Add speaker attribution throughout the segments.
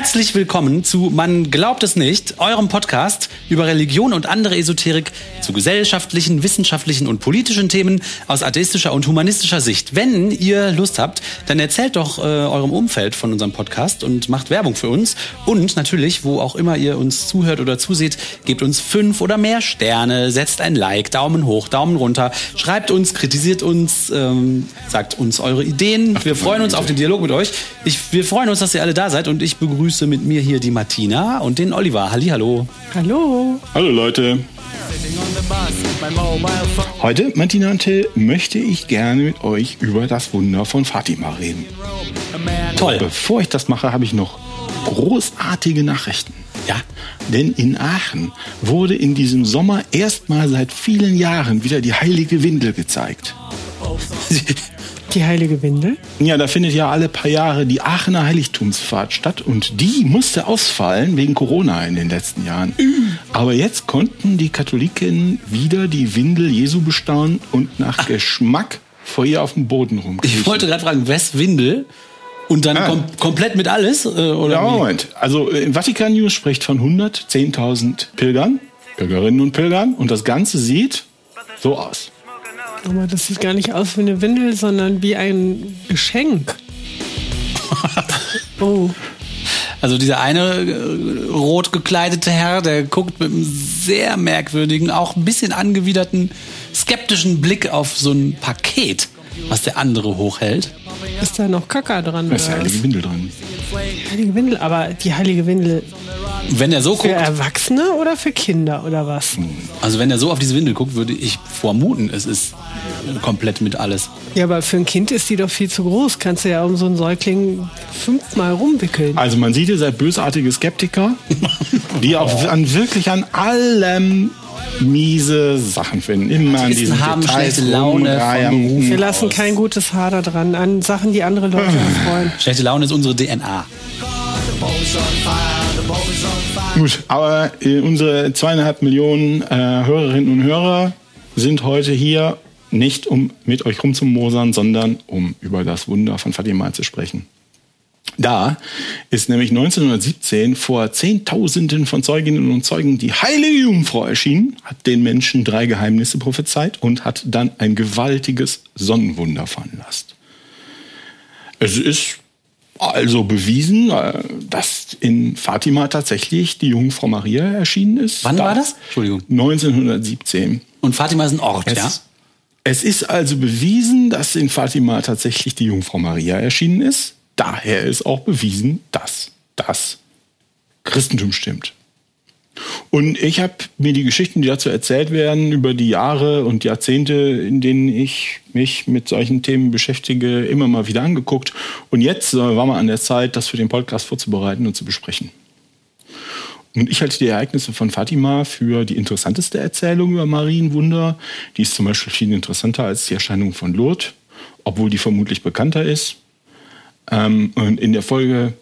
Speaker 1: Herzlich willkommen zu Man glaubt es nicht, eurem Podcast über Religion und andere Esoterik zu gesellschaftlichen, wissenschaftlichen und politischen Themen aus atheistischer und humanistischer Sicht. Wenn ihr Lust habt, dann erzählt doch äh, eurem Umfeld von unserem Podcast und macht Werbung für uns. Und natürlich, wo auch immer ihr uns zuhört oder zuseht, gebt uns fünf oder mehr Sterne, setzt ein Like, Daumen hoch, Daumen runter, schreibt uns, kritisiert uns, ähm, sagt uns eure Ideen. Wir freuen uns auf den Dialog mit euch. Ich, wir freuen uns, dass ihr alle da seid und ich begrüße mit mir hier die Martina und den Oliver. Halli, hallo.
Speaker 2: Hallo.
Speaker 3: Hallo Leute. Heute, Martina und Till, möchte ich gerne mit euch über das Wunder von Fatima reden.
Speaker 1: Toll.
Speaker 3: Bevor ich das mache, habe ich noch großartige Nachrichten.
Speaker 1: Ja.
Speaker 3: Denn in Aachen wurde in diesem Sommer erstmal seit vielen Jahren wieder die heilige Windel gezeigt.
Speaker 2: Die heilige Windel?
Speaker 3: Ja, da findet ja alle paar Jahre die Aachener Heiligtumsfahrt statt und die musste ausfallen wegen Corona in den letzten Jahren. Aber jetzt konnten die Katholiken wieder die Windel Jesu bestaunen und nach Geschmack vor ihr auf dem Boden rumkriechen.
Speaker 1: Ich wollte gerade fragen, Wes Windel? Und dann
Speaker 3: Ah.
Speaker 1: kom komplett mit alles? Äh, oder
Speaker 3: Ja? Moment. Also äh, Vatikan News spricht von 110.000 Pilgern, Pilgerinnen und Pilgern und das Ganze sieht so aus.
Speaker 2: Aber das sieht gar nicht aus wie eine Windel, sondern wie ein Geschenk. Oh,
Speaker 1: Also dieser eine äh, rot gekleidete Herr, der guckt mit einem sehr merkwürdigen, auch ein bisschen angewiderten, skeptischen Blick auf so ein Paket, was der andere hochhält.
Speaker 2: ist da noch Kaka dran?
Speaker 3: Da ist die heilige? Windel drin.
Speaker 2: heilige Windel, aber die heilige Windel
Speaker 1: Wenn er so
Speaker 2: für
Speaker 1: guckt,
Speaker 2: Erwachsene oder für Kinder oder was?
Speaker 1: also wenn er so auf diese Windel guckt, würde ich vermuten, es ist komplett mit alles.
Speaker 2: Ja, aber für ein Kind ist die doch viel zu groß. Kannst du ja um so einen Säugling fünfmal rumwickeln.
Speaker 3: Also man sieht, ihr seid bösartige Skeptiker, die auch an wirklich an allem miese Sachen finden. Immer an diesen
Speaker 1: haben
Speaker 3: Details
Speaker 1: schlechte Laune
Speaker 2: Wir lassen kein gutes Haar da dran an Sachen, die andere Leute erfreuen.
Speaker 1: Schlechte Laune ist unsere DNA.
Speaker 3: Gut, aber äh, unsere zweieinhalb Millionen äh, Hörerinnen und Hörer sind heute hier nicht um mit euch rumzumosern, sondern um über das Wunder von Fatima zu sprechen. Da ist nämlich 1917 vor Zehntausenden von Zeuginnen und Zeugen die heilige Jungfrau erschienen, hat den Menschen drei Geheimnisse prophezeit und hat dann ein gewaltiges Sonnenwunder veranlasst. Es ist also bewiesen, äh, dass in Fatima tatsächlich die Jungfrau Maria erschienen ist.
Speaker 1: Wann
Speaker 3: Da-
Speaker 1: war das? Entschuldigung.
Speaker 3: 1917.
Speaker 1: Und Fatima ist ein Ort,
Speaker 3: Es,
Speaker 1: ja?
Speaker 3: es ist also bewiesen, dass in Fatima tatsächlich die Jungfrau Maria erschienen ist. Daher ist auch bewiesen, dass das Christentum stimmt. Und ich habe mir die Geschichten, die dazu erzählt werden, über die Jahre und Jahrzehnte, in denen ich mich mit solchen Themen beschäftige, immer mal wieder angeguckt. Und jetzt äh, war mal an der Zeit, das für den Podcast vorzubereiten und zu besprechen. Und ich halte die Ereignisse von Fatima für die interessanteste Erzählung über Marienwunder. Die ist zum Beispiel viel interessanter als die Erscheinung von Lourdes, obwohl die vermutlich bekannter ist. Ähm, und in der Folge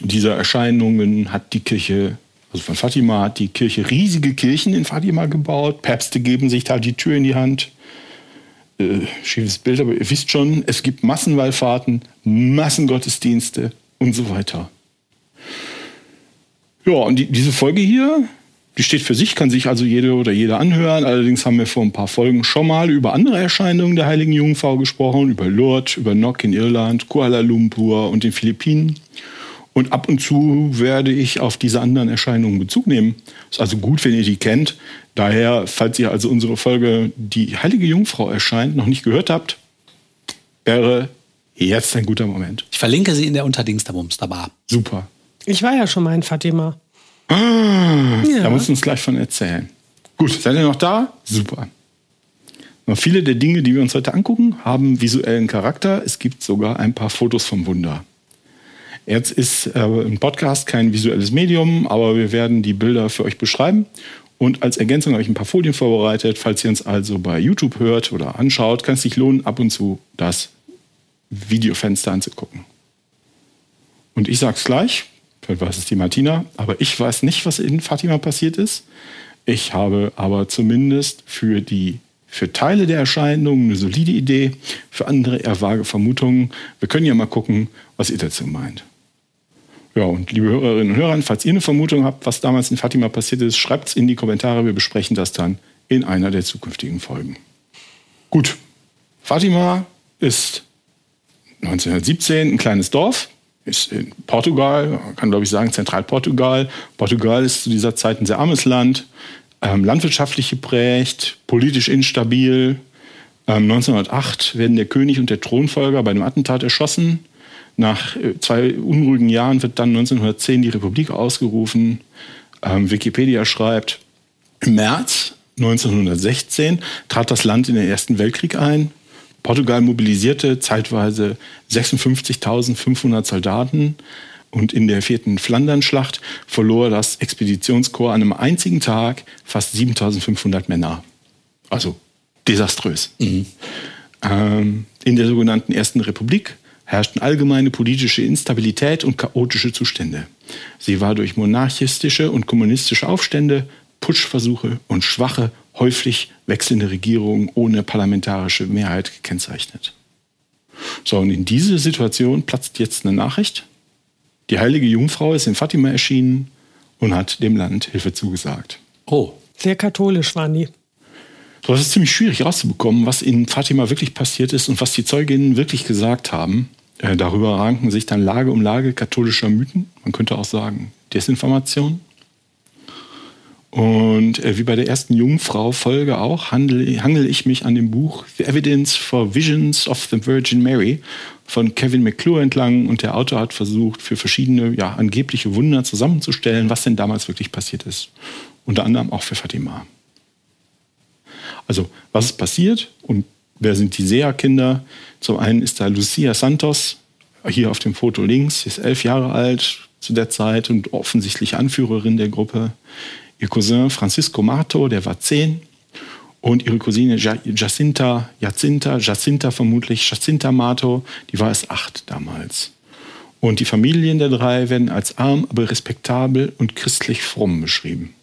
Speaker 3: dieser Erscheinungen hat die Kirche, also von Fatima, hat die Kirche riesige Kirchen in Fatima gebaut. Päpste geben sich da die Tür in die Hand. Äh, schiefes Bild, aber ihr wisst schon, es gibt Massenwallfahrten, Massengottesdienste und so weiter. Ja, und die, diese Folge hier, die steht für sich, kann sich also jede oder jeder anhören. Allerdings haben wir vor ein paar Folgen schon mal über andere Erscheinungen der Heiligen Jungfrau gesprochen, über Lourdes, über Nok in Irland, Kuala Lumpur und den Philippinen. Und ab und zu werde ich auf diese anderen Erscheinungen Bezug nehmen. Ist also gut, wenn ihr die kennt. Daher, falls ihr also unsere Folge Die Heilige Jungfrau erscheint noch nicht gehört habt, wäre jetzt ein guter Moment.
Speaker 1: Ich verlinke sie in der Unterdingsterbumsterbar.
Speaker 3: Super.
Speaker 2: Ich war ja schon mal in Fatima.
Speaker 3: Da musst du uns gleich von erzählen. Gut, seid ihr noch da? Super. Noch viele der Dinge, die wir uns heute angucken, haben visuellen Charakter. Es gibt sogar ein paar Fotos vom Wunder. Jetzt ist äh, ein Podcast kein visuelles Medium, aber wir werden die Bilder für euch beschreiben. Und als Ergänzung habe ich ein paar Folien vorbereitet. Falls ihr uns also bei YouTube hört oder anschaut, kann es sich lohnen, ab und zu das Videofenster anzugucken. Und ich sag's gleich, vielleicht weiß es die Martina, aber ich weiß nicht, was in Fatima passiert ist. Ich habe aber zumindest für die für Teile der Erscheinung eine solide Idee, für andere eher vage Vermutungen. Wir können ja mal gucken, was ihr dazu meint. Ja, und liebe Hörerinnen und Hörer, falls ihr eine Vermutung habt, was damals in Fatima passiert ist, schreibt es in die Kommentare. Wir besprechen das dann in einer der zukünftigen Folgen. Gut, Fatima ist 1917 ein kleines Dorf, ist in Portugal, man kann glaube ich sagen Zentralportugal. Portugal ist zu dieser Zeit ein sehr armes Land, ähm, landwirtschaftlich geprägt, politisch instabil. Ähm, 1908 werden der König und der Thronfolger bei einem Attentat erschossen. Nach äh, zwei unruhigen Jahren wird dann 1910 die Republik ausgerufen. Ähm, Wikipedia schreibt, im März 1916 trat das Land in den Ersten Weltkrieg ein. Portugal mobilisierte zeitweise 56.500 Soldaten und in der vierten Flandernschlacht verlor das Expeditionskorps an einem einzigen Tag fast 7.500 Männer. Also desaströs. Mhm. Ähm, in der sogenannten Ersten Republik herrschten allgemeine politische Instabilität und chaotische Zustände. Sie war durch monarchistische und kommunistische Aufstände, Putschversuche und schwache, häufig wechselnde Regierungen ohne parlamentarische Mehrheit gekennzeichnet. So, und in diese Situation platzt jetzt eine Nachricht. Die heilige Jungfrau ist in Fatima erschienen und hat dem Land Hilfe zugesagt.
Speaker 2: Oh. Sehr katholisch waren die.
Speaker 3: So, das ist ziemlich schwierig rauszubekommen, was in Fatima wirklich passiert ist und was die Zeuginnen wirklich gesagt haben. Äh, darüber ranken sich dann Lage um Lage katholischer Mythen. Man könnte auch sagen Desinformation. Und äh, wie bei der ersten Jungfrau-Folge auch, handle, ich mich an dem Buch The Evidence for Visions of the Virgin Mary von Kevin McClure entlang. Und der Autor hat versucht, für verschiedene ja, angebliche Wunder zusammenzustellen, was denn damals wirklich passiert ist. Unter anderem auch für Fatima. Also, was ist passiert und wer sind die Seher-Kinder? Zum einen ist da Lucia Santos, hier auf dem Foto links, sie ist elf Jahre alt zu der Zeit und offensichtlich Anführerin der Gruppe ihr Cousin Francisco Mato, der war zehn, und ihre Cousine Jacinta, Jacinta, Jacinta vermutlich, Jacinta Mato, die war es acht damals. Und die Familien der drei werden als arm, aber respektabel und christlich fromm beschrieben.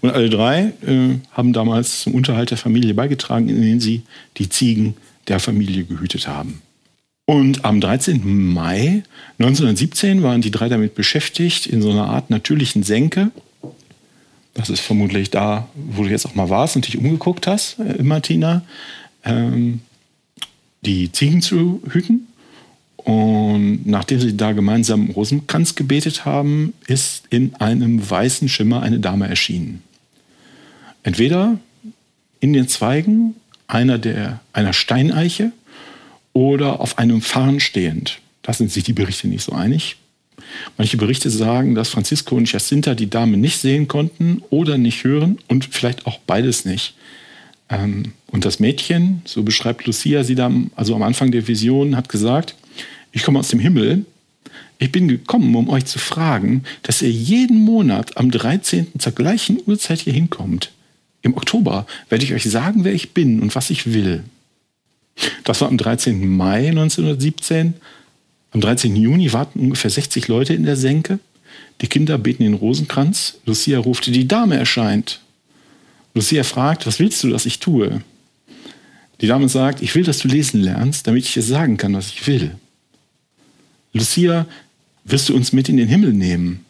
Speaker 3: Und alle drei äh, haben damals zum Unterhalt der Familie beigetragen, indem sie die Ziegen der Familie gehütet haben. Und am 13. Mai 1917 waren die drei damit beschäftigt, in so einer Art natürlichen Senke das ist vermutlich da, wo du jetzt auch mal warst und dich umgeguckt hast, äh, Martina, ähm, die Ziegen zu hüten. Und nachdem sie da gemeinsam Rosenkranz gebetet haben, ist in einem weißen Schimmer eine Dame erschienen. Entweder in den Zweigen einer, der, einer Steineiche oder auf einem Farn stehend. Da sind sich die Berichte nicht so einig. Manche Berichte sagen, dass Francisco und Jacinta die Dame nicht sehen konnten oder nicht hören und vielleicht auch beides nicht. Ähm, und das Mädchen, so beschreibt Lucia sie dann, also am Anfang der Vision, hat gesagt, ich komme aus dem Himmel, ich bin gekommen, um euch zu fragen, dass ihr jeden Monat am 13. zur gleichen Uhrzeit hier hinkommt. Im Oktober werde ich euch sagen, wer ich bin und was ich will. Das war am 13. Mai 1917. Am 13. Juni warten ungefähr 60 Leute in der Senke. Die Kinder beten den Rosenkranz. Lucia ruft, die Dame erscheint. Lucia fragt, was willst du, dass ich tue? Die Dame sagt, ich will, dass du lesen lernst, damit ich dir sagen kann, was ich will. Lucia, wirst du uns mit in den Himmel nehmen?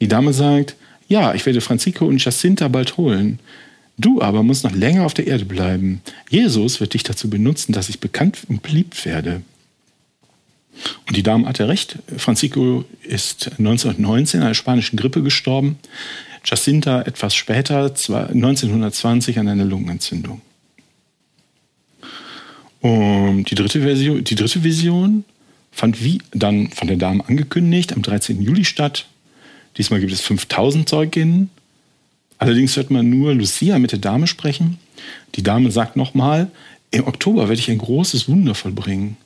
Speaker 3: Die Dame sagt, ja, ich werde Francisco und Jacinta bald holen. Du aber musst noch länger auf der Erde bleiben. Jesus wird dich dazu benutzen, dass ich bekannt und beliebt werde. Und die Dame hatte recht. Francisco ist 1919 an einer spanischen Grippe gestorben. Jacinta etwas später, 1920, an einer Lungenentzündung. Und die dritte, Version, die dritte Vision fand wie dann von der Dame angekündigt am 13. Juli statt. Diesmal gibt es 5000 Zeuginnen. Allerdings hört man nur Lucia mit der Dame sprechen. Die Dame sagt nochmal, im Oktober werde ich ein großes Wunder vollbringen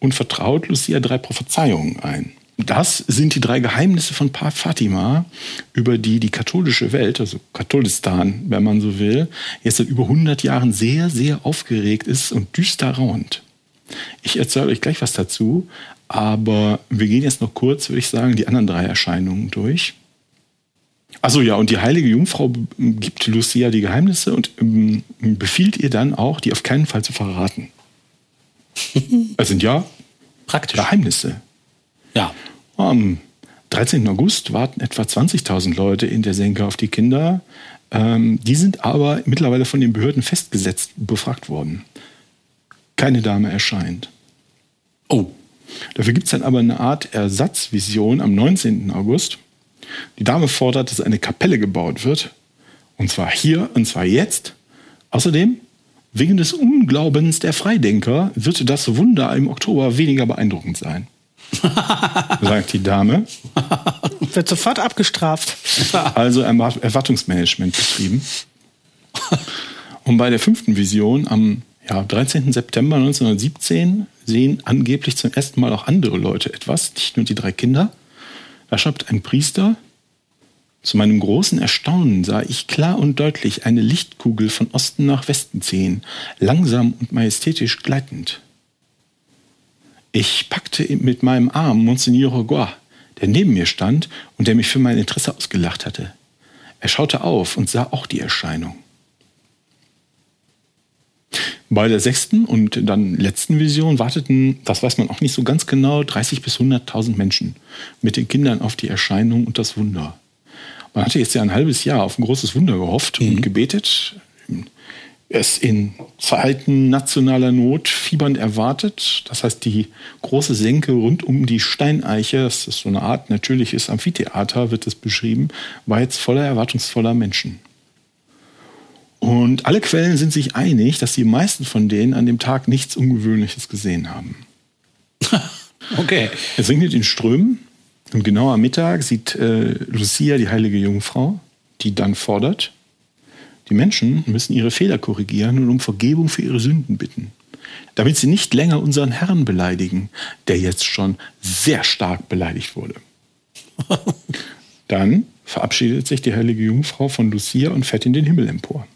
Speaker 3: und vertraut Lucia drei Prophezeiungen ein. Das sind die drei Geheimnisse von Papst Fatima, über die die katholische Welt, also Katholistan, wenn man so will, jetzt seit über 100 Jahren sehr, sehr aufgeregt ist und düster raunt. Ich erzähle euch gleich was dazu, aber wir gehen jetzt noch kurz, würde ich sagen, die anderen drei Erscheinungen durch. Also ja, und die heilige Jungfrau gibt Lucia die Geheimnisse und ähm, befiehlt ihr dann auch, die auf keinen Fall zu verraten. Es sind ja
Speaker 1: Praktisch.
Speaker 3: Geheimnisse.
Speaker 1: Ja.
Speaker 3: Am 13. August warten etwa 20.000 Leute in der Senke auf die Kinder. Ähm, die sind aber mittlerweile von den Behörden festgesetzt befragt worden. Keine Dame erscheint.
Speaker 1: Oh.
Speaker 3: Dafür gibt es dann aber eine Art Ersatzvision am 19. August. Die Dame fordert, dass eine Kapelle gebaut wird. Und zwar hier und zwar jetzt. Außerdem, wegen des Unglaubens der Freidenker wird das Wunder im Oktober weniger beeindruckend sein. sagt die Dame.
Speaker 2: Wird sofort abgestraft.
Speaker 3: Also Erwartungsmanagement betrieben. Und bei der fünften Vision am ja, 13. September 1917 sehen angeblich zum ersten Mal auch andere Leute etwas, nicht nur die drei Kinder. Da schreibt ein Priester, zu meinem großen Erstaunen sah ich klar und deutlich eine Lichtkugel von Osten nach Westen ziehen, langsam und majestätisch gleitend. Ich packte mit meinem Arm Monsignore Gois, der neben mir stand und der mich für mein Interesse ausgelacht hatte. Er schaute auf und sah auch die Erscheinung. Bei der sechsten und dann letzten Vision warteten, das weiß man auch nicht so ganz genau, 30 bis 100.000 Menschen mit den Kindern auf die Erscheinung und das Wunder. Man hatte jetzt ja ein halbes Jahr auf ein großes Wunder gehofft mhm. und gebetet, es in Zeiten nationaler Not fiebernd erwartet. Das heißt, die große Senke rund um die Steineiche, das ist so eine Art natürliches Amphitheater, wird es beschrieben, war jetzt voller erwartungsvoller Menschen. Und alle Quellen sind sich einig, dass die meisten von denen an dem Tag nichts Ungewöhnliches gesehen haben.
Speaker 1: okay.
Speaker 3: Es regnet in Strömen und genau am Mittag sieht äh, Lucia, die heilige Jungfrau, die dann fordert, die Menschen müssen ihre Fehler korrigieren und um Vergebung für ihre Sünden bitten, damit sie nicht länger unseren Herrn beleidigen, der jetzt schon sehr stark beleidigt wurde. Dann verabschiedet sich die heilige Jungfrau von Lucia und fährt in den Himmel empor.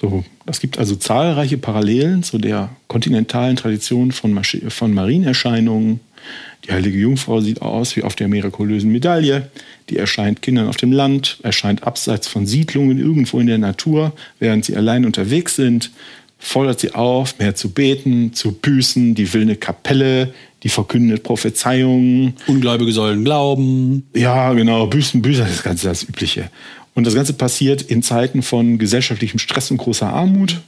Speaker 3: So, es gibt also zahlreiche Parallelen zu der kontinentalen Tradition von, Masch von Marienerscheinungen. Die heilige Jungfrau sieht aus wie auf der mirakulösen Medaille. Die erscheint Kindern auf dem Land, erscheint abseits von Siedlungen irgendwo in der Natur, während sie allein unterwegs sind. Fordert sie auf, mehr zu beten, zu büßen, die will eine Kapelle, die verkündet Prophezeiungen.
Speaker 1: Ungläubige sollen glauben.
Speaker 3: Ja, genau, büßen, büßen, das Ganze das Übliche. Und das Ganze passiert in Zeiten von gesellschaftlichem Stress und großer Armut.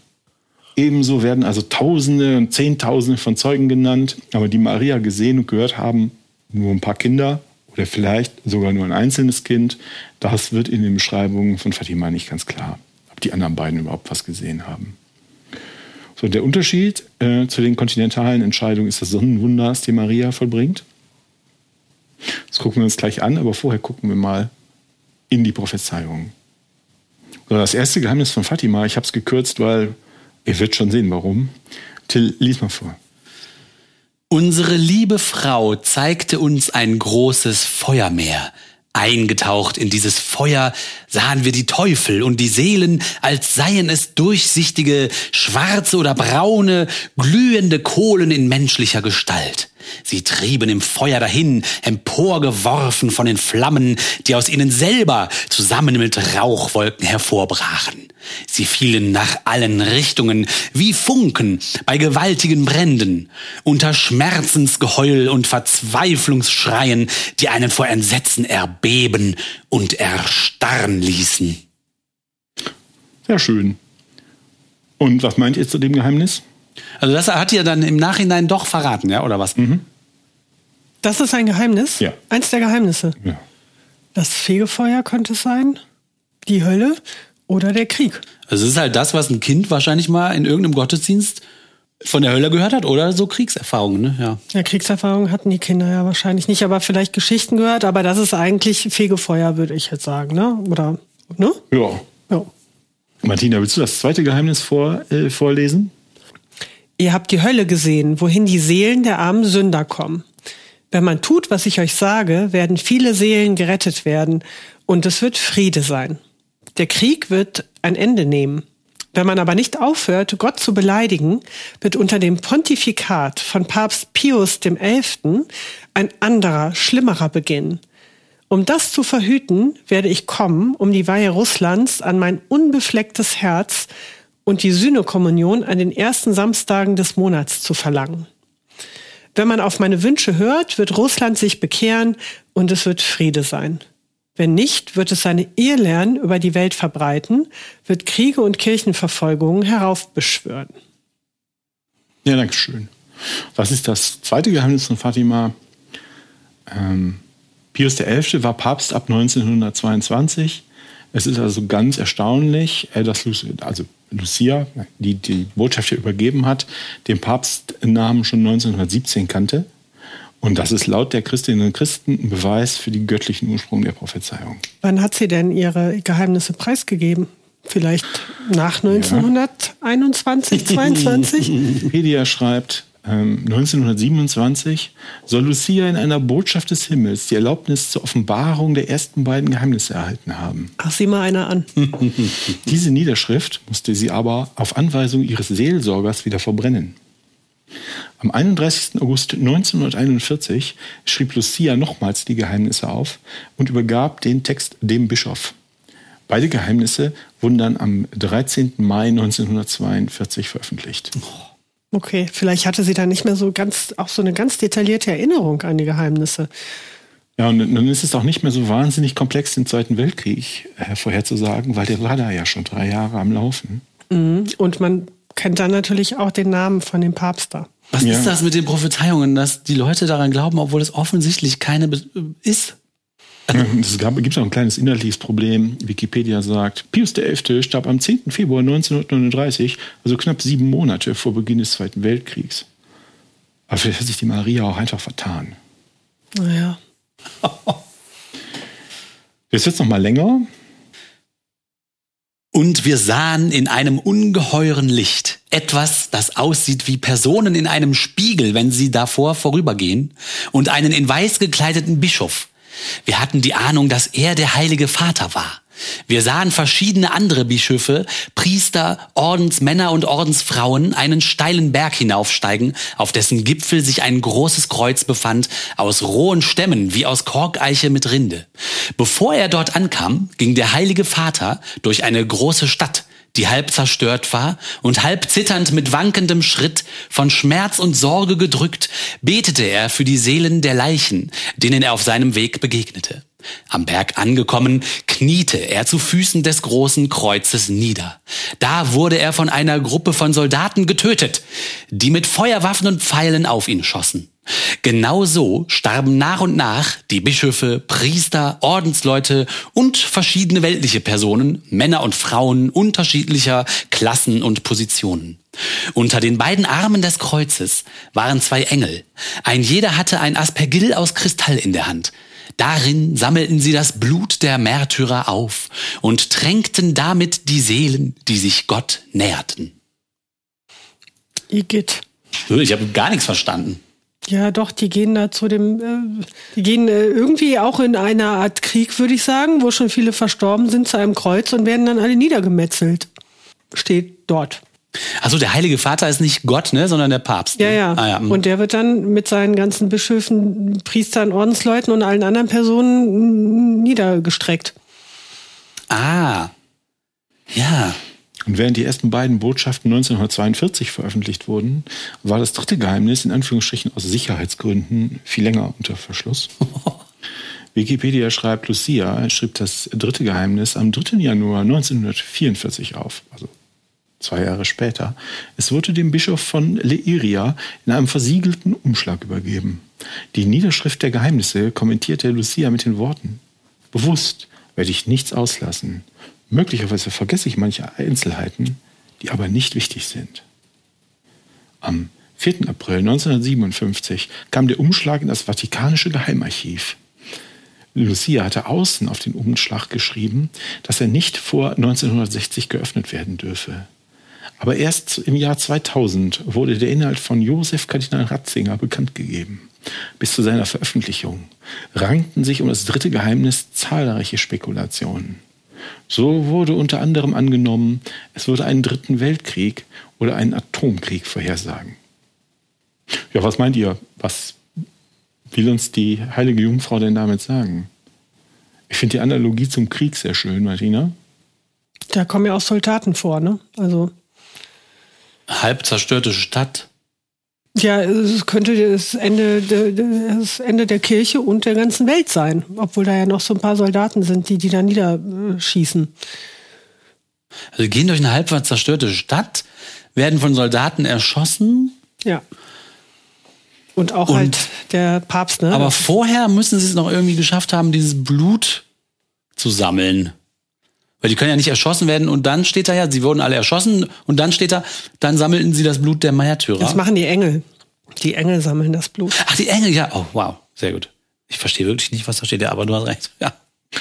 Speaker 3: Ebenso werden also Tausende und Zehntausende von Zeugen genannt, aber die Maria gesehen und gehört haben, nur ein paar Kinder oder vielleicht sogar nur ein einzelnes Kind. Das wird in den Beschreibungen von Fatima nicht ganz klar, ob die anderen beiden überhaupt was gesehen haben. So, der Unterschied äh, zu den kontinentalen Entscheidungen ist das Sonnenwunder, das die Maria vollbringt. Das gucken wir uns gleich an, aber vorher gucken wir mal in die Prophezeiung. So, das erste Geheimnis von Fatima, ich habe es gekürzt, weil ihr wird schon sehen, warum. Till, lies mal vor.
Speaker 1: Unsere liebe Frau zeigte uns ein großes Feuermeer. Eingetaucht in dieses Feuer sahen wir die Teufel und die Seelen, als seien es durchsichtige, schwarze oder braune, glühende Kohlen in menschlicher Gestalt. Sie trieben im Feuer dahin, emporgeworfen von den Flammen, die aus ihnen selber zusammen mit Rauchwolken hervorbrachen. Sie fielen nach allen Richtungen wie Funken bei gewaltigen Bränden, unter Schmerzensgeheul und Verzweiflungsschreien, die einen vor Entsetzen erbeben und erstarren ließen.
Speaker 3: Sehr schön. Und was meint ihr zu dem Geheimnis?
Speaker 1: Also das hat ihr dann im Nachhinein doch verraten, ja, oder was? Mhm.
Speaker 2: Das ist ein Geheimnis?
Speaker 3: Ja.
Speaker 2: Eins der Geheimnisse?
Speaker 3: Ja.
Speaker 2: Das Fegefeuer könnte es sein, die Hölle oder der Krieg.
Speaker 1: Also es ist halt das, was ein Kind wahrscheinlich mal in irgendeinem Gottesdienst von der Hölle gehört hat oder so Kriegserfahrungen, ne? Ja.
Speaker 2: Ja, Kriegserfahrungen hatten die Kinder ja wahrscheinlich nicht, aber vielleicht Geschichten gehört, aber das ist eigentlich Fegefeuer, würde ich jetzt sagen, ne? Oder, ne?
Speaker 3: Ja.
Speaker 2: Ja.
Speaker 3: Martina, willst du das zweite Geheimnis vor, äh, vorlesen?
Speaker 2: Ihr habt die Hölle gesehen, wohin die Seelen der armen Sünder kommen. Wenn man tut, was ich euch sage, werden viele Seelen gerettet werden und es wird Friede sein. Der Krieg wird ein Ende nehmen. Wenn man aber nicht aufhört, Gott zu beleidigen, wird unter dem Pontifikat von Papst Pius XI. ein anderer, schlimmerer beginnen. Um das zu verhüten, werde ich kommen, um die Weihe Russlands an mein unbeflecktes Herz und die Sühnekommunion an den ersten Samstagen des Monats zu verlangen. Wenn man auf meine Wünsche hört, wird Russland sich bekehren und es wird Friede sein. Wenn nicht, wird es seine Irrlehren über die Welt verbreiten, wird Kriege und Kirchenverfolgungen heraufbeschwören.
Speaker 3: Ja, danke schön. Was ist das zweite Geheimnis von Fatima? Ähm, Pius XI. war Papst ab 1922. Es ist also ganz erstaunlich, äh, dass also Lucia, die die Botschaft hier übergeben hat, den Papstnamen schon 1917 kannte. Und das ist laut der Christinnen und Christen ein Beweis für den göttlichen Ursprung der Prophezeiung.
Speaker 2: Wann hat sie denn ihre Geheimnisse preisgegeben? Vielleicht nach 1921, ja. 22?
Speaker 3: Wikipedia schreibt, 1927 ähm, soll Lucia in einer Botschaft des Himmels die Erlaubnis zur Offenbarung der ersten beiden Geheimnisse erhalten haben.
Speaker 2: Ach, sieh mal einer an.
Speaker 3: Diese Niederschrift musste sie aber auf Anweisung ihres Seelsorgers wieder verbrennen. Am 31. August 1941 schrieb Lucia nochmals die Geheimnisse auf und übergab den Text dem Bischof. Beide Geheimnisse wurden dann am 13. Mai 1942 veröffentlicht.
Speaker 2: Okay, vielleicht hatte sie da nicht mehr so ganz, auch so eine ganz detaillierte Erinnerung an die Geheimnisse.
Speaker 3: Ja, und dann ist es auch nicht mehr so wahnsinnig komplex, den Zweiten Weltkrieg äh, vorherzusagen, weil der war da ja schon drei Jahre am Laufen.
Speaker 2: Mhm. Und man kennt dann natürlich auch den Namen von dem Papst da.
Speaker 1: Was ja. ist das mit den Prophezeiungen, dass die Leute daran glauben, obwohl es offensichtlich keine ist?
Speaker 3: Es gibt auch ein kleines inhaltliches Problem. Wikipedia sagt, Pius XI. starb am 10. Februar 1939, also knapp sieben Monate vor Beginn des Zweiten Weltkriegs. Aber vielleicht hat sich die Maria auch einfach vertan.
Speaker 2: Naja.
Speaker 3: Jetzt wird es noch mal länger.
Speaker 1: Und wir sahen in einem ungeheuren Licht etwas, das aussieht wie Personen in einem Spiegel, wenn sie davor vorübergehen, und einen in weiß gekleideten Bischof. Wir hatten die Ahnung, dass er der heilige Vater war. Wir sahen verschiedene andere Bischöfe, Priester, Ordensmänner und Ordensfrauen einen steilen Berg hinaufsteigen, auf dessen Gipfel sich ein großes Kreuz befand, aus rohen Stämmen wie aus Korkeiche mit Rinde. Bevor er dort ankam, ging der heilige Vater durch eine große Stadt, die halb zerstört war und halb zitternd mit wankendem Schritt, von Schmerz und Sorge gedrückt, betete er für die Seelen der Leichen, denen er auf seinem Weg begegnete. Am Berg angekommen, kniete er zu Füßen des großen Kreuzes nieder. Da wurde er von einer Gruppe von Soldaten getötet, die mit Feuerwaffen und Pfeilen auf ihn schossen. Genauso starben nach und nach die Bischöfe, Priester, Ordensleute und verschiedene weltliche Personen, Männer und Frauen unterschiedlicher Klassen und Positionen. Unter den beiden Armen des Kreuzes waren zwei Engel. Ein jeder hatte ein Aspergill aus Kristall in der Hand. Darin sammelten sie das Blut der Märtyrer auf und tränkten damit die Seelen, die sich Gott näherten.
Speaker 2: Igitt.
Speaker 1: Ich habe gar nichts verstanden.
Speaker 2: Ja, doch, die gehen da zu dem, äh, die gehen äh, irgendwie auch in einer Art Krieg, würde ich sagen, wo schon viele verstorben sind, zu einem Kreuz und werden dann alle niedergemetzelt. Steht dort.
Speaker 1: Also der Heilige Vater ist nicht Gott, ne, sondern der Papst.
Speaker 2: Ne? Ja, ja. Ah, ja. Hm. Und der wird dann mit seinen ganzen Bischöfen, Priestern, Ordensleuten und allen anderen Personen niedergestreckt.
Speaker 1: Ah. Ja.
Speaker 3: Und während die ersten beiden Botschaften 1942 veröffentlicht wurden, war das dritte Geheimnis in Anführungsstrichen aus Sicherheitsgründen viel länger unter Verschluss. Wikipedia schreibt, Lucia schrieb das dritte Geheimnis am 3. Januar 1944 auf, also zwei Jahre später. Es wurde dem Bischof von Leiria in einem versiegelten Umschlag übergeben. Die Niederschrift der Geheimnisse kommentierte Lucia mit den Worten: Bewusst werde ich nichts auslassen. Möglicherweise vergesse ich manche Einzelheiten, die aber nicht wichtig sind. Am 4. April 1957 kam der Umschlag in das Vatikanische Geheimarchiv. Lucia hatte außen auf den Umschlag geschrieben, dass er nicht vor 1960 geöffnet werden dürfe. Aber erst im Jahr 2000 wurde der Inhalt von Josef Kardinal Ratzinger bekannt gegeben. Bis zu seiner Veröffentlichung rankten sich um das dritte Geheimnis zahlreiche Spekulationen. So wurde unter anderem angenommen, es würde einen dritten Weltkrieg oder einen Atomkrieg vorhersagen. Ja, was meint ihr? Was will uns die heilige Jungfrau denn damit sagen? Ich finde die Analogie zum Krieg sehr schön, Martina.
Speaker 2: Da kommen ja auch Soldaten vor, ne? Also.
Speaker 1: Halb zerstörte Stadt.
Speaker 2: Ja, es könnte das Ende, das Ende der Kirche und der ganzen Welt sein, obwohl da ja noch so ein paar Soldaten sind, die die da niederschießen.
Speaker 1: Also gehen durch eine halb zerstörte Stadt, werden von Soldaten erschossen.
Speaker 2: Ja. Und auch
Speaker 1: Und-
Speaker 2: halt der Papst, ne?
Speaker 1: Aber vorher müssen sie es noch irgendwie geschafft haben, dieses Blut zu sammeln. Weil die können ja nicht erschossen werden und dann steht da ja, sie wurden alle erschossen und dann steht da, dann sammelten sie das Blut der Märtyrer.
Speaker 2: das machen die Engel. Die Engel sammeln das Blut.
Speaker 1: Ach, die Engel, ja. Oh, wow. Sehr gut. Ich verstehe wirklich nicht, was da steht, ja, aber du hast recht. Ja.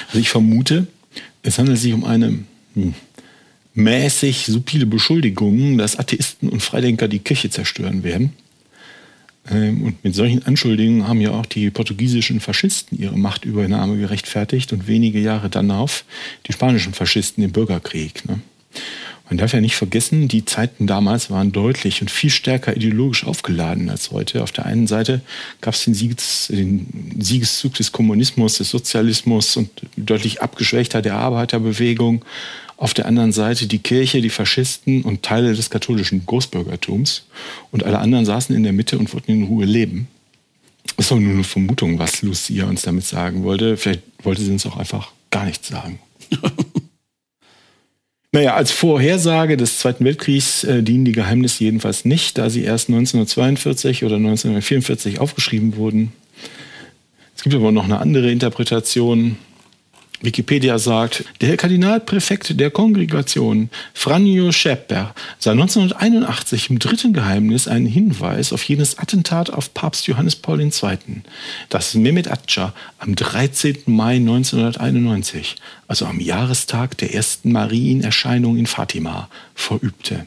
Speaker 3: Also ich vermute, es handelt sich um eine hm, mäßig subtile Beschuldigung, dass Atheisten und Freidenker die Kirche zerstören werden. Ähm, Und mit solchen Anschuldigungen haben ja auch die portugiesischen Faschisten ihre Machtübernahme gerechtfertigt und wenige Jahre danach die spanischen Faschisten den Bürgerkrieg. Ne? Man darf ja nicht vergessen, die Zeiten damals waren deutlich und viel stärker ideologisch aufgeladen als heute. Auf der einen Seite gab es den, Sieges, den Siegeszug des Kommunismus, des Sozialismus und deutlich abgeschwächter der Arbeiterbewegung. Auf der anderen Seite die Kirche, die Faschisten und Teile des katholischen Großbürgertums. Und alle anderen saßen in der Mitte und wollten in Ruhe leben. Das ist aber nur eine Vermutung, was Lucia uns damit sagen wollte. Vielleicht wollte sie uns auch einfach gar nichts sagen. Naja, als Vorhersage des Zweiten Weltkriegs äh, dienen die Geheimnisse jedenfalls nicht, da sie erst 1942 oder 1944 aufgeschrieben wurden. Es gibt aber noch eine andere Interpretation. Wikipedia sagt, der Kardinalpräfekt der Kongregation, Franjo Schepper, sah 1981 im dritten Geheimnis einen Hinweis auf jenes Attentat auf Papst Johannes Paul II., das Mehmet Atça am 13. Mai 1991, also am Jahrestag der ersten Marienerscheinung in Fatima, verübte.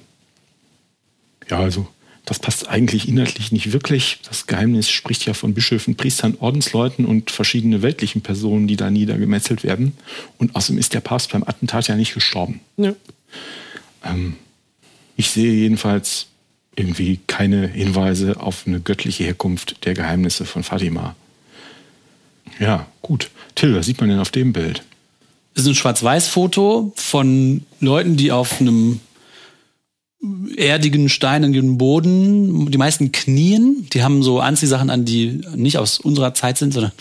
Speaker 3: Ja, also das passt eigentlich inhaltlich nicht wirklich. Das Geheimnis spricht ja von Bischöfen, Priestern, Ordensleuten und verschiedene weltlichen Personen, die da niedergemetzelt werden. Und außerdem ist der Papst beim Attentat ja nicht gestorben.
Speaker 2: Ja.
Speaker 3: Ähm, ich sehe jedenfalls irgendwie keine Hinweise auf eine göttliche Herkunft der Geheimnisse von Fatima. Ja, gut. Till, was sieht man denn auf dem Bild?
Speaker 1: Das ist ein Schwarz-Weiß-Foto von Leuten, die auf einem erdigen, steinigen Boden, die meisten knien, die haben so Anziehsachen an, die nicht aus unserer Zeit sind, sondern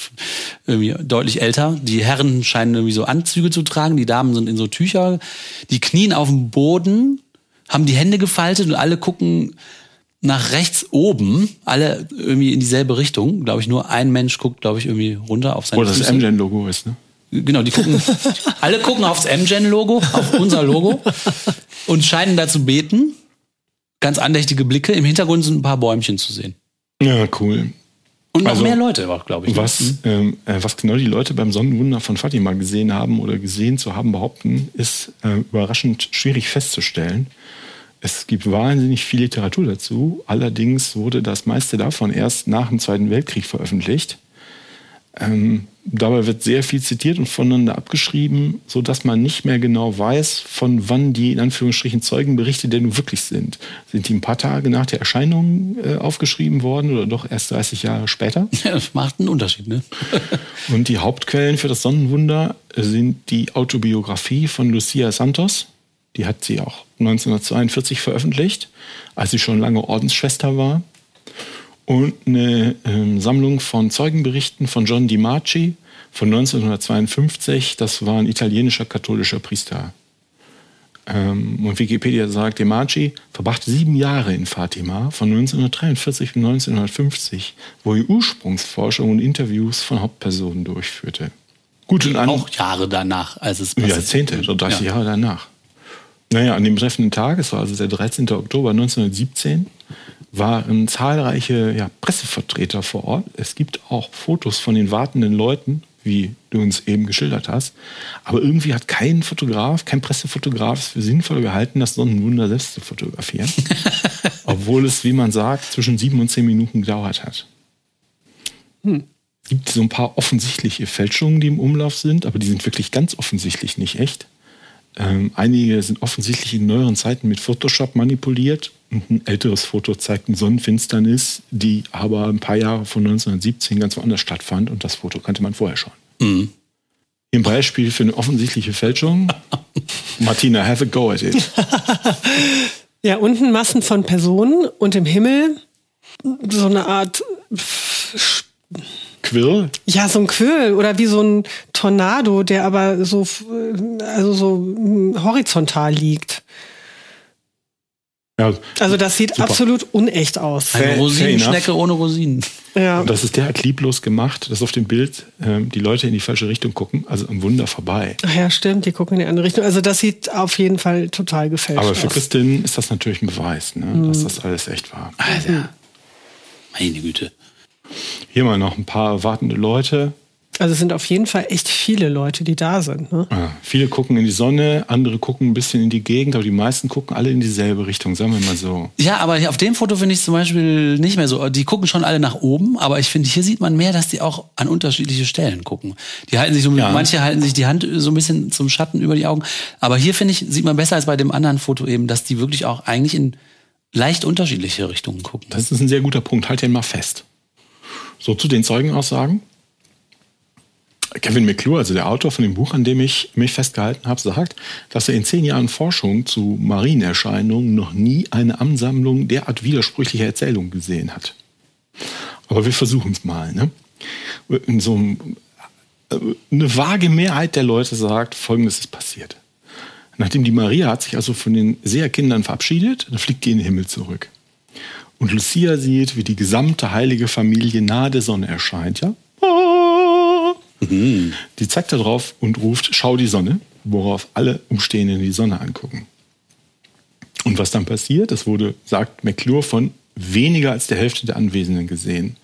Speaker 1: irgendwie deutlich älter. Die Herren scheinen irgendwie so Anzüge zu tragen, die Damen sind in so Tücher. Die knien auf dem Boden, haben die Hände gefaltet und alle gucken nach rechts oben, alle irgendwie in dieselbe Richtung. Glaube ich, nur ein Mensch guckt, glaube ich, irgendwie runter auf seine
Speaker 3: Oder das
Speaker 1: Füße.
Speaker 3: MGen-Logo ist, ne?
Speaker 1: Genau, die gucken, alle gucken aufs MGen-Logo, auf unser Logo und scheinen da zu beten. Ganz andächtige Blicke. Im Hintergrund sind ein paar Bäumchen zu sehen.
Speaker 3: Ja, cool.
Speaker 1: Und noch
Speaker 3: Also,
Speaker 1: mehr Leute, glaube ich. ne?
Speaker 3: Was, ähm, äh, was genau die Leute beim Sonnenwunder von Fatima gesehen haben oder gesehen zu haben behaupten, ist äh, überraschend schwierig festzustellen. Es gibt wahnsinnig viel Literatur dazu. Allerdings wurde das meiste davon erst nach dem Zweiten Weltkrieg veröffentlicht. Ähm, dabei wird sehr viel zitiert und voneinander abgeschrieben, so dass man nicht mehr genau weiß, von wann die in Anführungsstrichen Zeugenberichte denn nun wirklich sind. Sind die ein paar Tage nach der Erscheinung äh, aufgeschrieben worden oder doch erst 30 Jahre später?
Speaker 1: Ja, das macht einen Unterschied, ne?
Speaker 3: Und die Hauptquellen für das Sonnenwunder sind die Autobiografie von Lucia Santos. Die hat sie auch 1942 veröffentlicht, als sie schon lange Ordensschwester war. Und eine ähm, Sammlung von Zeugenberichten von John Di Marci von 1952. Das war ein italienischer katholischer Priester. Ähm, und Wikipedia sagt, Di Marci verbrachte sieben Jahre in Fatima von 1943 bis 1950, wo er Ursprungsforschung und Interviews von Hauptpersonen durchführte. Gut, und an
Speaker 1: Auch Jahre danach, als es passiert.
Speaker 3: Jahrzehnte oder 30
Speaker 1: Ja.
Speaker 3: Jahre danach. Naja, an dem betreffenden Tag, es war also der 13. Oktober 1917, waren zahlreiche ja, Pressevertreter vor Ort. Es gibt auch Fotos von den wartenden Leuten, wie du uns eben geschildert hast. Aber irgendwie hat kein Fotograf, kein Pressefotograf es für sinnvoll gehalten, das Sonnenwunder selbst zu fotografieren. Obwohl es, wie man sagt, zwischen sieben und zehn Minuten gedauert hat. Es gibt so ein paar offensichtliche Fälschungen, die im Umlauf sind, aber die sind wirklich ganz offensichtlich nicht echt. Ähm, einige sind offensichtlich in neueren Zeiten mit Photoshop manipuliert. Und ein älteres Foto zeigt eine Sonnenfinsternis, die aber ein paar Jahre von 1917 ganz woanders stattfand und das Foto kannte man vorher schon.
Speaker 1: Mhm.
Speaker 3: Im Beispiel für eine offensichtliche Fälschung. Martina, have a go at it.
Speaker 2: Ja, unten Massen von Personen und im Himmel so eine Art
Speaker 3: Quirl?
Speaker 2: Ja, so ein Quirl oder wie so ein Tornado, der aber so, also so hm, horizontal liegt.
Speaker 3: Ja,
Speaker 2: Also das sieht
Speaker 3: Super.
Speaker 2: absolut unecht aus.
Speaker 1: Eine Rosinenschnecke ohne Rosinen.
Speaker 2: Ja.
Speaker 3: Und das ist derart lieblos gemacht, dass auf dem Bild ähm, die Leute in die falsche Richtung gucken, also am Wunder vorbei.
Speaker 2: Ach ja, stimmt, die gucken in die andere Richtung. Also das sieht auf jeden Fall total gefälscht
Speaker 3: Aber für
Speaker 2: aus.
Speaker 3: Christinnen ist das natürlich ein Beweis, ne,
Speaker 2: Mhm.
Speaker 3: dass das alles echt war.
Speaker 1: Alter. Meine Güte.
Speaker 3: Hier mal noch ein paar wartende Leute.
Speaker 2: Also es sind auf jeden Fall echt viele Leute, die da sind. Ne?
Speaker 3: Ja, viele gucken in die Sonne, andere gucken ein bisschen in die Gegend, aber die meisten gucken alle in dieselbe Richtung, sagen wir mal so.
Speaker 1: Ja, aber auf dem Foto finde ich zum Beispiel nicht mehr so. Die gucken schon alle nach oben, aber ich finde, hier sieht man mehr, dass die auch an unterschiedliche Stellen gucken. Die halten sich so,
Speaker 3: Ja.
Speaker 1: manche halten sich die Hand so ein bisschen zum Schatten über die Augen. Aber hier finde ich, sieht man besser als bei dem anderen Foto eben, dass die wirklich auch eigentlich in leicht unterschiedliche Richtungen gucken.
Speaker 3: Das ist ein sehr guter Punkt. Halt den mal fest. So zu den Zeugenaussagen. Kevin McClure, also der Autor von dem Buch, an dem ich mich festgehalten habe, sagt, dass er in zehn Jahren Forschung zu Marienerscheinungen noch nie eine Ansammlung derart widersprüchlicher Erzählungen gesehen hat. Aber wir versuchen es mal. Ne? In so einem, äh, eine vage Mehrheit der Leute sagt, Folgendes ist passiert. Nachdem die Maria hat sich also von den Seherkindern verabschiedet, dann fliegt die in den Himmel zurück. Und Lucia sieht, wie die gesamte heilige Familie nahe der Sonne erscheint, ja? Die zeigt da drauf und ruft, schau die Sonne, worauf alle Umstehenden die Sonne angucken. Und was dann passiert, das wurde, sagt McClure, von weniger als der Hälfte der Anwesenden gesehen.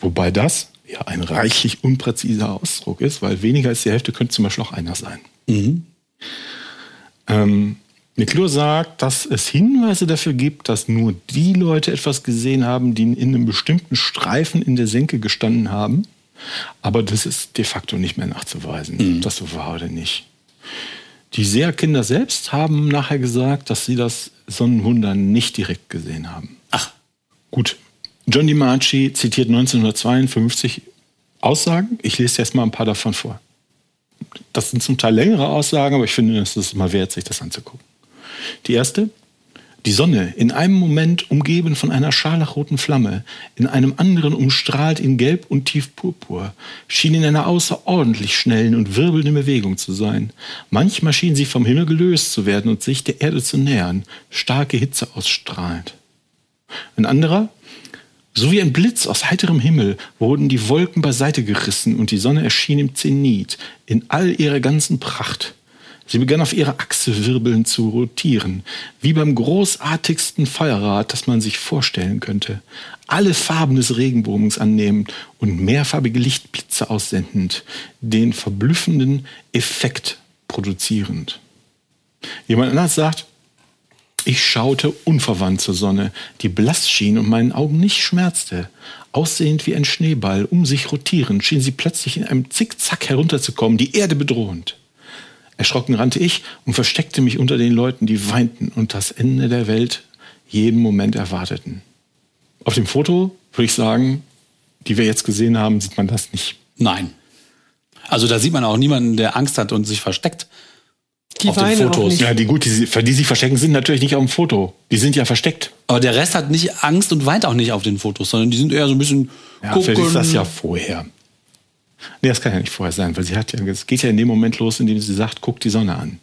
Speaker 3: Wobei das ja ein reichlich unpräziser Ausdruck ist, weil weniger als die Hälfte könnte zum Beispiel auch einer sein. Ähm, McClure sagt, dass es Hinweise dafür gibt, dass nur die Leute etwas gesehen haben, die in einem bestimmten Streifen in der Senke gestanden haben. Aber das ist de facto nicht mehr nachzuweisen, ob das so war oder nicht. Die Seherkinder selbst haben nachher gesagt, dass sie das Sonnenwunder nicht direkt gesehen haben.
Speaker 1: Ach,
Speaker 3: Gut. John DiMarci zitiert 1952 Aussagen. Ich lese jetzt mal ein paar davon vor. Das sind zum Teil längere Aussagen, aber ich finde, es ist mal wert, sich das anzugucken. Die erste. Die Sonne, in einem Moment umgeben von einer scharlachroten Flamme, in einem anderen umstrahlt in Gelb und tief Purpur, schien in einer außerordentlich schnellen und wirbelnden Bewegung zu sein. Manchmal schien sie vom Himmel gelöst zu werden und sich der Erde zu nähern, starke Hitze ausstrahlend. Ein anderer, so wie ein Blitz aus heiterem Himmel wurden die Wolken beiseite gerissen und die Sonne erschien im Zenit in all ihrer ganzen Pracht. Sie begann auf ihrer Achse wirbelnd zu rotieren, wie beim großartigsten Feuerrad, das man sich vorstellen könnte. Alle Farben des Regenbogens annehmend und mehrfarbige Lichtblitze aussendend, den verblüffenden Effekt produzierend. Jemand anders sagt, ich schaute unverwandt zur Sonne, die blass schien und meinen Augen nicht schmerzte. Aussehend wie ein Schneeball, um sich rotierend, schien sie plötzlich in einem Zickzack herunterzukommen, die Erde bedrohend. Erschrocken rannte ich und versteckte mich unter den Leuten, die weinten und das Ende der Welt jeden Moment erwarteten. Auf dem Foto würde ich sagen, die wir jetzt gesehen haben, sieht man das nicht.
Speaker 1: nein. Also da sieht man auch niemanden, der Angst hat und sich versteckt.
Speaker 2: Die
Speaker 1: auf den Fotos.
Speaker 2: nicht.
Speaker 3: Ja, die gut, die, die sie verstecken, sind natürlich nicht auf dem Foto. Die sind ja versteckt.
Speaker 1: Aber der Rest hat nicht Angst und weint auch nicht auf den Fotos, sondern die sind eher so ein bisschen
Speaker 3: Ja,
Speaker 1: gucken.
Speaker 3: vielleicht ist das ja vorher. Nee, das kann ja nicht vorher sein, weil sie hat ja, es geht ja in dem Moment los, in dem sie sagt, guck die Sonne an.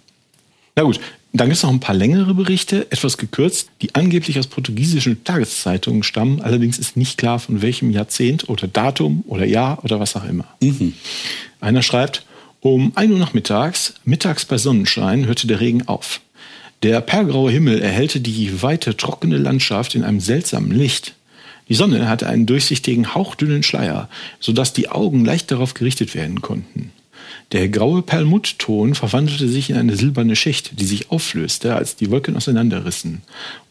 Speaker 3: Na gut, dann gibt es noch ein paar längere Berichte, etwas gekürzt, die angeblich aus portugiesischen Tageszeitungen stammen. Allerdings ist nicht klar, von welchem Jahrzehnt oder Datum oder Jahr oder was auch immer. Einer schreibt, um 1 Uhr nachmittags, mittags bei Sonnenschein, hörte der Regen auf. Der perlgraue Himmel erhellte die weite, trockene Landschaft in einem seltsamen Licht. Die Sonne hatte einen durchsichtigen, hauchdünnen Schleier, sodass die Augen leicht darauf gerichtet werden konnten. Der graue Perlmuttton verwandelte sich in eine silberne Schicht, die sich auflöste, als die Wolken auseinanderrissen.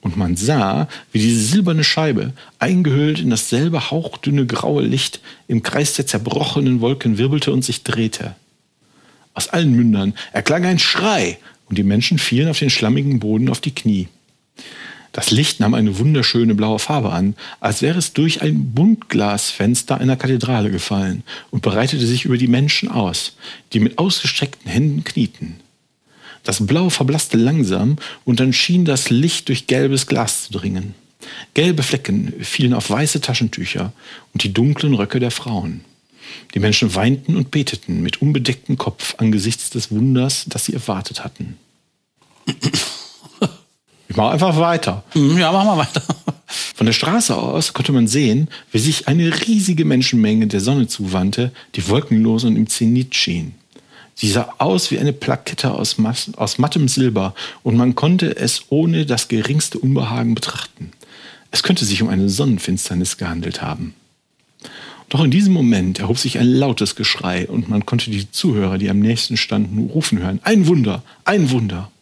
Speaker 3: Und man sah, wie diese silberne Scheibe, eingehüllt in dasselbe hauchdünne graue Licht, im Kreis der zerbrochenen Wolken wirbelte und sich drehte. Aus allen Mündern erklang ein Schrei und die Menschen fielen auf den schlammigen Boden auf die Knie. Das Licht nahm eine wunderschöne blaue Farbe an, als wäre es durch ein Buntglasfenster einer Kathedrale gefallen und breitete sich über die Menschen aus, die mit ausgestreckten Händen knieten. Das Blau verblasste langsam und dann schien das Licht durch gelbes Glas zu dringen. Gelbe Flecken fielen auf weiße Taschentücher und die dunklen Röcke der Frauen. Die Menschen weinten und beteten mit unbedecktem Kopf angesichts des Wunders, das sie erwartet hatten. Ich mache einfach weiter.
Speaker 1: Mhm, Ja, mach mal weiter.
Speaker 3: Von der Straße aus konnte man sehen, wie sich eine riesige Menschenmenge der Sonne zuwandte, die wolkenlos und im Zenit schien. Sie sah aus wie eine Plakette aus, aus mattem Silber und man konnte es ohne das geringste Unbehagen betrachten. Es könnte sich um eine Sonnenfinsternis gehandelt haben. Doch in diesem Moment erhob sich ein lautes Geschrei und man konnte die Zuhörer, die am nächsten standen, rufen hören. Ein Wunder, ein Wunder.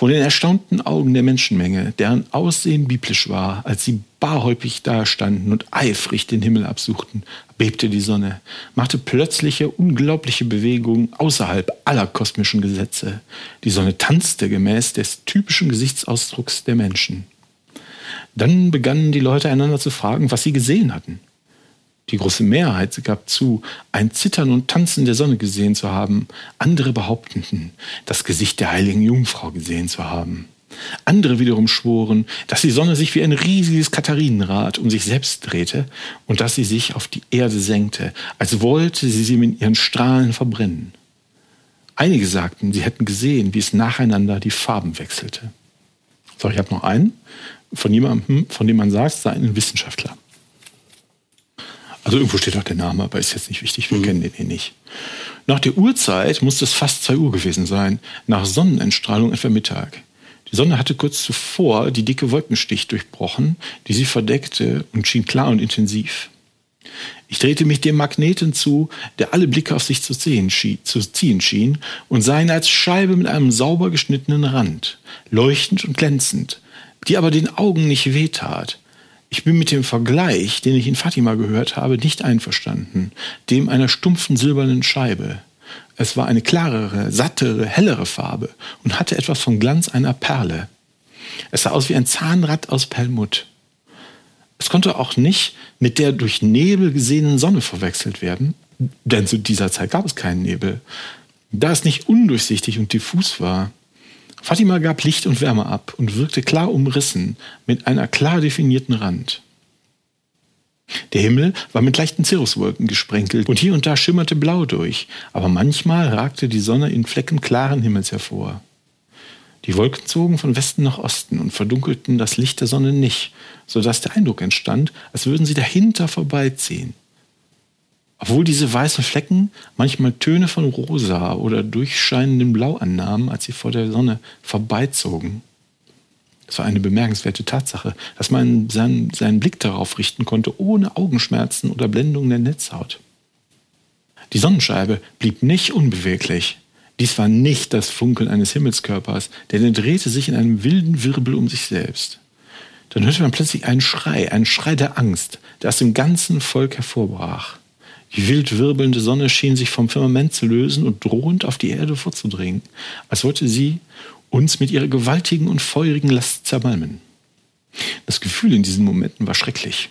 Speaker 3: Vor den erstaunten Augen der Menschenmenge, deren Aussehen biblisch war, als sie barhäupig dastanden und eifrig den Himmel absuchten, bebte die Sonne, machte plötzliche, unglaubliche Bewegungen außerhalb aller kosmischen Gesetze. Die Sonne tanzte gemäß des typischen Gesichtsausdrucks der Menschen. Dann begannen die Leute einander zu fragen, was sie gesehen hatten. Die große Mehrheit gab zu, ein Zittern und Tanzen der Sonne gesehen zu haben. Andere behaupteten, das Gesicht der heiligen Jungfrau gesehen zu haben. Andere wiederum schworen, dass die Sonne sich wie ein riesiges Katharinenrad um sich selbst drehte und dass sie sich auf die Erde senkte, als wollte sie sie mit ihren Strahlen verbrennen. Einige sagten, sie hätten gesehen, wie es nacheinander die Farben wechselte. So, ich habe noch einen von jemandem, von dem man sagt, sei ein Wissenschaftler. Also irgendwo steht auch der Name, aber ist jetzt nicht wichtig, wir kennen den hier nicht. Nach der Uhrzeit musste es fast 2 Uhr gewesen sein, nach Sonnenentstrahlung etwa Mittag. Die Sonne hatte kurz zuvor die dicke Wolkenschicht durchbrochen, die sie verdeckte und schien klar und intensiv. Ich drehte mich dem Magneten zu, der alle Blicke auf sich zu, sehen schien, zu ziehen schien, und sah ihn als Scheibe mit einem sauber geschnittenen Rand, leuchtend und glänzend, die aber den Augen nicht wehtat. Ich bin mit dem Vergleich, den ich in Fatima gehört habe, nicht einverstanden, dem einer stumpfen silbernen Scheibe. Es war eine klarere, sattere, hellere Farbe und hatte etwas vom Glanz einer Perle. Es sah aus wie ein Zahnrad aus Perlmutt. Es konnte auch nicht mit der durch Nebel gesehenen Sonne verwechselt werden, denn zu dieser Zeit gab es keinen Nebel, da es nicht undurchsichtig und diffus war. Fatima gab Licht und Wärme ab und wirkte klar umrissen mit einer klar definierten Rand. Der Himmel war mit leichten Cirruswolken gesprenkelt und hier und da schimmerte Blau durch, aber manchmal ragte die Sonne in Flecken klaren Himmels hervor. Die Wolken zogen von Westen nach Osten und verdunkelten das Licht der Sonne nicht, so dass der Eindruck entstand, als würden sie dahinter vorbeiziehen. Obwohl diese weißen Flecken manchmal Töne von rosa oder durchscheinendem Blau annahmen, als sie vor der Sonne vorbeizogen. Es war eine bemerkenswerte Tatsache, dass man seinen, seinen Blick darauf richten konnte, ohne Augenschmerzen oder Blendung der Netzhaut. Die Sonnenscheibe blieb nicht unbeweglich. Dies war nicht das Funkeln eines Himmelskörpers, denn er drehte sich in einem wilden Wirbel um sich selbst. Dann hörte man plötzlich einen Schrei, einen Schrei der Angst, der aus dem ganzen Volk hervorbrach. Die wild wirbelnde Sonne schien sich vom Firmament zu lösen und drohend auf die Erde vorzudringen, als wollte sie uns mit ihrer gewaltigen und feurigen Last zermalmen. Das Gefühl in diesen Momenten war schrecklich.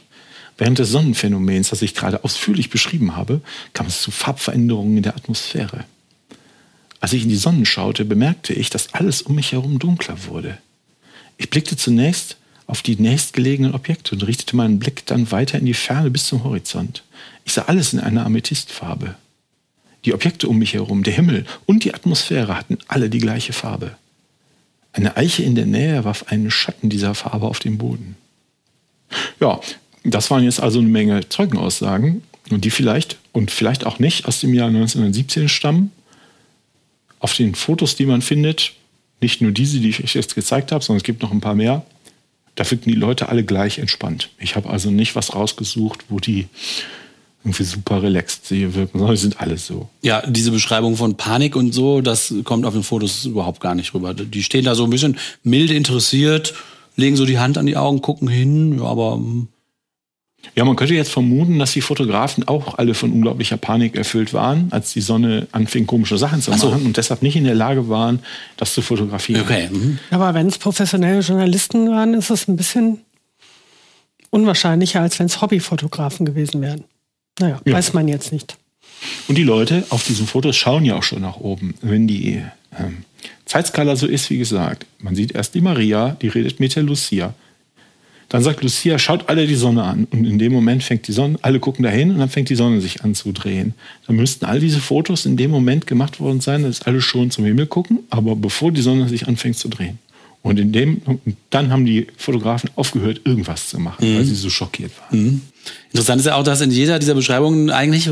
Speaker 3: Während des Sonnenphänomens, das ich gerade ausführlich beschrieben habe, kam es zu Farbveränderungen in der Atmosphäre. Als ich in die Sonne schaute, bemerkte ich, dass alles um mich herum dunkler wurde. Ich blickte zunächst auf die nächstgelegenen Objekte und richtete meinen Blick dann weiter in die Ferne bis zum Horizont. Ich sah alles in einer Amethystfarbe. Die Objekte um mich herum, der Himmel und die Atmosphäre hatten alle die gleiche Farbe. Eine Eiche in der Nähe warf einen Schatten dieser Farbe auf den Boden. Ja, das waren jetzt also eine Menge Zeugenaussagen, und die vielleicht und vielleicht auch nicht aus dem Jahr 1917 stammen. Auf den Fotos, die man findet, nicht nur diese, die ich euch jetzt gezeigt habe, sondern es gibt noch ein paar mehr, da wirken die Leute alle gleich entspannt. Ich habe also nicht was rausgesucht, wo die irgendwie super relaxed sie wirken, sondern die sind alle so.
Speaker 1: Ja, diese Beschreibung von Panik und so, das kommt auf den Fotos überhaupt gar nicht rüber. Die stehen da so ein bisschen milde interessiert, legen so die Hand an die Augen, gucken hin, ja, aber hm,
Speaker 3: Ja, man könnte jetzt vermuten, dass die Fotografen auch alle von unglaublicher Panik erfüllt waren, als die Sonne anfing, komische Sachen zu
Speaker 1: so.
Speaker 3: machen und deshalb nicht in der Lage waren, das zu fotografieren.
Speaker 1: okay. mhm.
Speaker 2: Aber wenn es professionelle Journalisten waren, ist es ein bisschen unwahrscheinlicher, als wenn es Hobbyfotografen gewesen wären. Naja,
Speaker 3: Ja.
Speaker 2: weiß man jetzt nicht.
Speaker 3: Und die Leute auf diesen Fotos schauen ja auch schon nach oben. Wenn die ähm, Zeitskala so ist, wie gesagt, man sieht erst die Maria, die redet mit der Lucia. Dann sagt Lucia, schaut alle die Sonne an. Und in dem Moment fängt die Sonne, alle gucken dahin und dann fängt die Sonne sich an zu drehen. Dann müssten all diese Fotos in dem Moment gemacht worden sein, dass alle schon zum Himmel gucken, aber bevor die Sonne sich anfängt zu drehen. Und in dem, und dann haben die Fotografen aufgehört, irgendwas zu machen, mhm. weil sie so schockiert waren. Mhm.
Speaker 1: Interessant ist ja auch, dass in jeder dieser Beschreibungen eigentlich,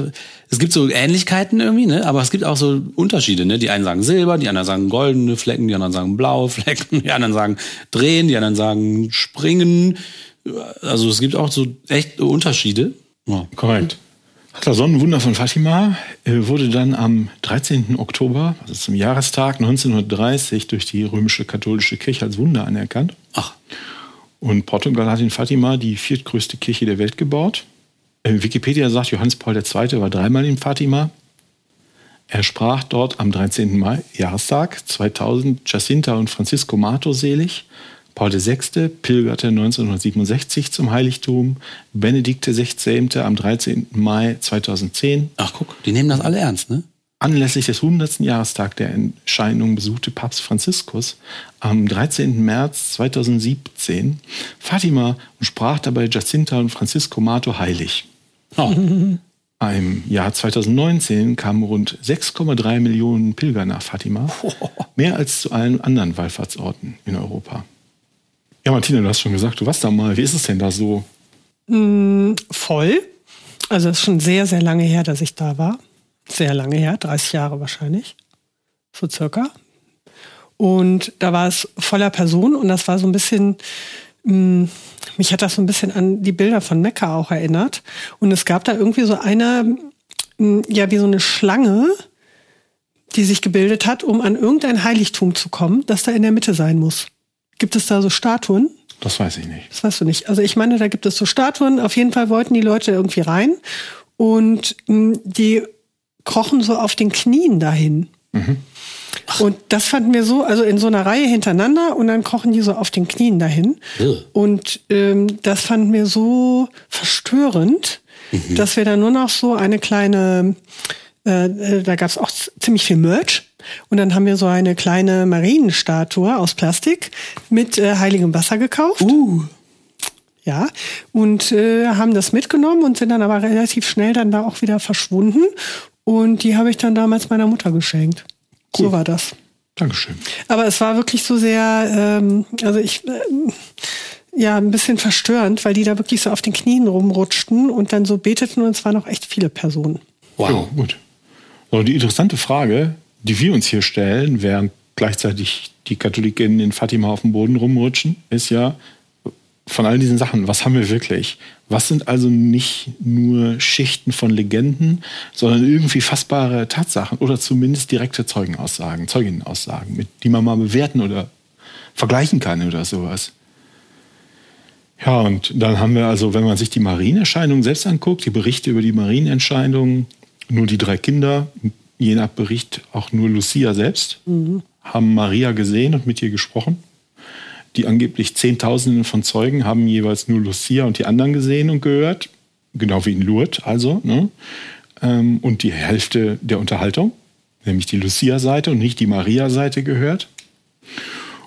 Speaker 1: es gibt so Ähnlichkeiten irgendwie, ne? aber es gibt auch so Unterschiede. Ne? Die einen sagen Silber, die anderen sagen goldene Flecken, die anderen sagen blaue Flecken, die anderen sagen drehen, die anderen sagen springen. Also es gibt auch so echt Unterschiede.
Speaker 3: Ja. Korrekt. Das Sonnenwunder von Fatima äh, wurde dann am 13. Oktober, also zum Jahrestag 1930, durch die römische katholische Kirche als Wunder anerkannt.
Speaker 1: Ach.
Speaker 3: Und Portugal hat in Fatima die viertgrößte Kirche der Welt gebaut. Äh, Wikipedia sagt, Johannes Paul II. war dreimal in Fatima. Er sprach dort am 13. Mai, Jahrestag 2000, Jacinta und Francisco Mato selig. Paul VI. pilgerte 1967 zum Heiligtum. Benedikt XVI. am 13. Mai 2010.
Speaker 1: Ach guck, die nehmen das alle ernst, ne?
Speaker 3: Anlässlich des 100. Jahrestag der Entscheidung besuchte Papst Franziskus am 13. März 2017 Fatima und sprach dabei Jacinta und Francisco Mato heilig. Oh. Im Jahr 2019 kamen rund 6,3 Millionen Pilger nach Fatima, mehr als zu allen anderen Wallfahrtsorten in Europa. Ja, Martina, du hast schon gesagt, du warst da mal. Wie ist es denn da so?
Speaker 2: Mm, voll. Also es ist schon sehr, sehr lange her, dass ich da war sehr lange her, 30 Jahre wahrscheinlich, so circa. Und da war es voller Personen und das war so ein bisschen, mh, mm, mich hat das so ein bisschen an die Bilder von Mekka auch erinnert. Und es gab da irgendwie so eine, mh, mm, ja, wie so eine Schlange, die sich gebildet hat, um an irgendein Heiligtum zu kommen, das da in der Mitte sein muss. Gibt es da so Statuen?
Speaker 3: Das weiß ich nicht.
Speaker 2: Das weißt du nicht. Also ich meine, da gibt es so Statuen. Auf jeden Fall wollten die Leute irgendwie rein. Und mh, mm, die krochen so auf den Knien dahin. Mhm. Und das fanden wir so, also in so einer Reihe hintereinander und dann krochen die so auf den Knien dahin. Ja. Und ähm, das fanden wir so verstörend, mhm. dass wir dann nur noch so eine kleine, äh, äh da gab es auch ziemlich viel Merch. Und dann haben wir so eine kleine Marienstatue aus Plastik mit äh, heiligem Wasser gekauft.
Speaker 1: Uh.
Speaker 2: Ja, und äh, haben das mitgenommen und sind dann aber relativ schnell dann da auch wieder verschwunden. Und die habe ich dann damals meiner Mutter geschenkt. Cool. So war das.
Speaker 3: Dankeschön.
Speaker 2: Aber es war wirklich so sehr, ähm, also ich, äh, ja, ein bisschen verstörend, weil die da wirklich so auf den Knien rumrutschten und dann so beteten und es waren auch echt viele Personen.
Speaker 3: Wow, ja, gut. So, die interessante Frage, die wir uns hier stellen, während gleichzeitig die Katholiken in Fatima auf dem Boden rumrutschen, ist ja, von all diesen Sachen, was haben wir wirklich? Was sind also nicht nur Schichten von Legenden, sondern irgendwie fassbare Tatsachen oder zumindest direkte Zeugenaussagen, Zeuginnenaussagen, mit, die man mal bewerten oder vergleichen kann oder sowas? Ja, und dann haben wir also, wenn man sich die Marienerscheinung selbst anguckt, die Berichte über die Marienentscheidung, nur die drei Kinder, je nach Bericht auch nur Lucia selbst, mhm. haben Maria gesehen und mit ihr gesprochen. Die angeblich Zehntausenden von Zeugen haben jeweils nur Lucia und die anderen gesehen und gehört, genau wie in Lourdes also. Ne? Ähm, und die Hälfte der Unterhaltung, nämlich die Lucia-Seite und nicht die Maria-Seite gehört.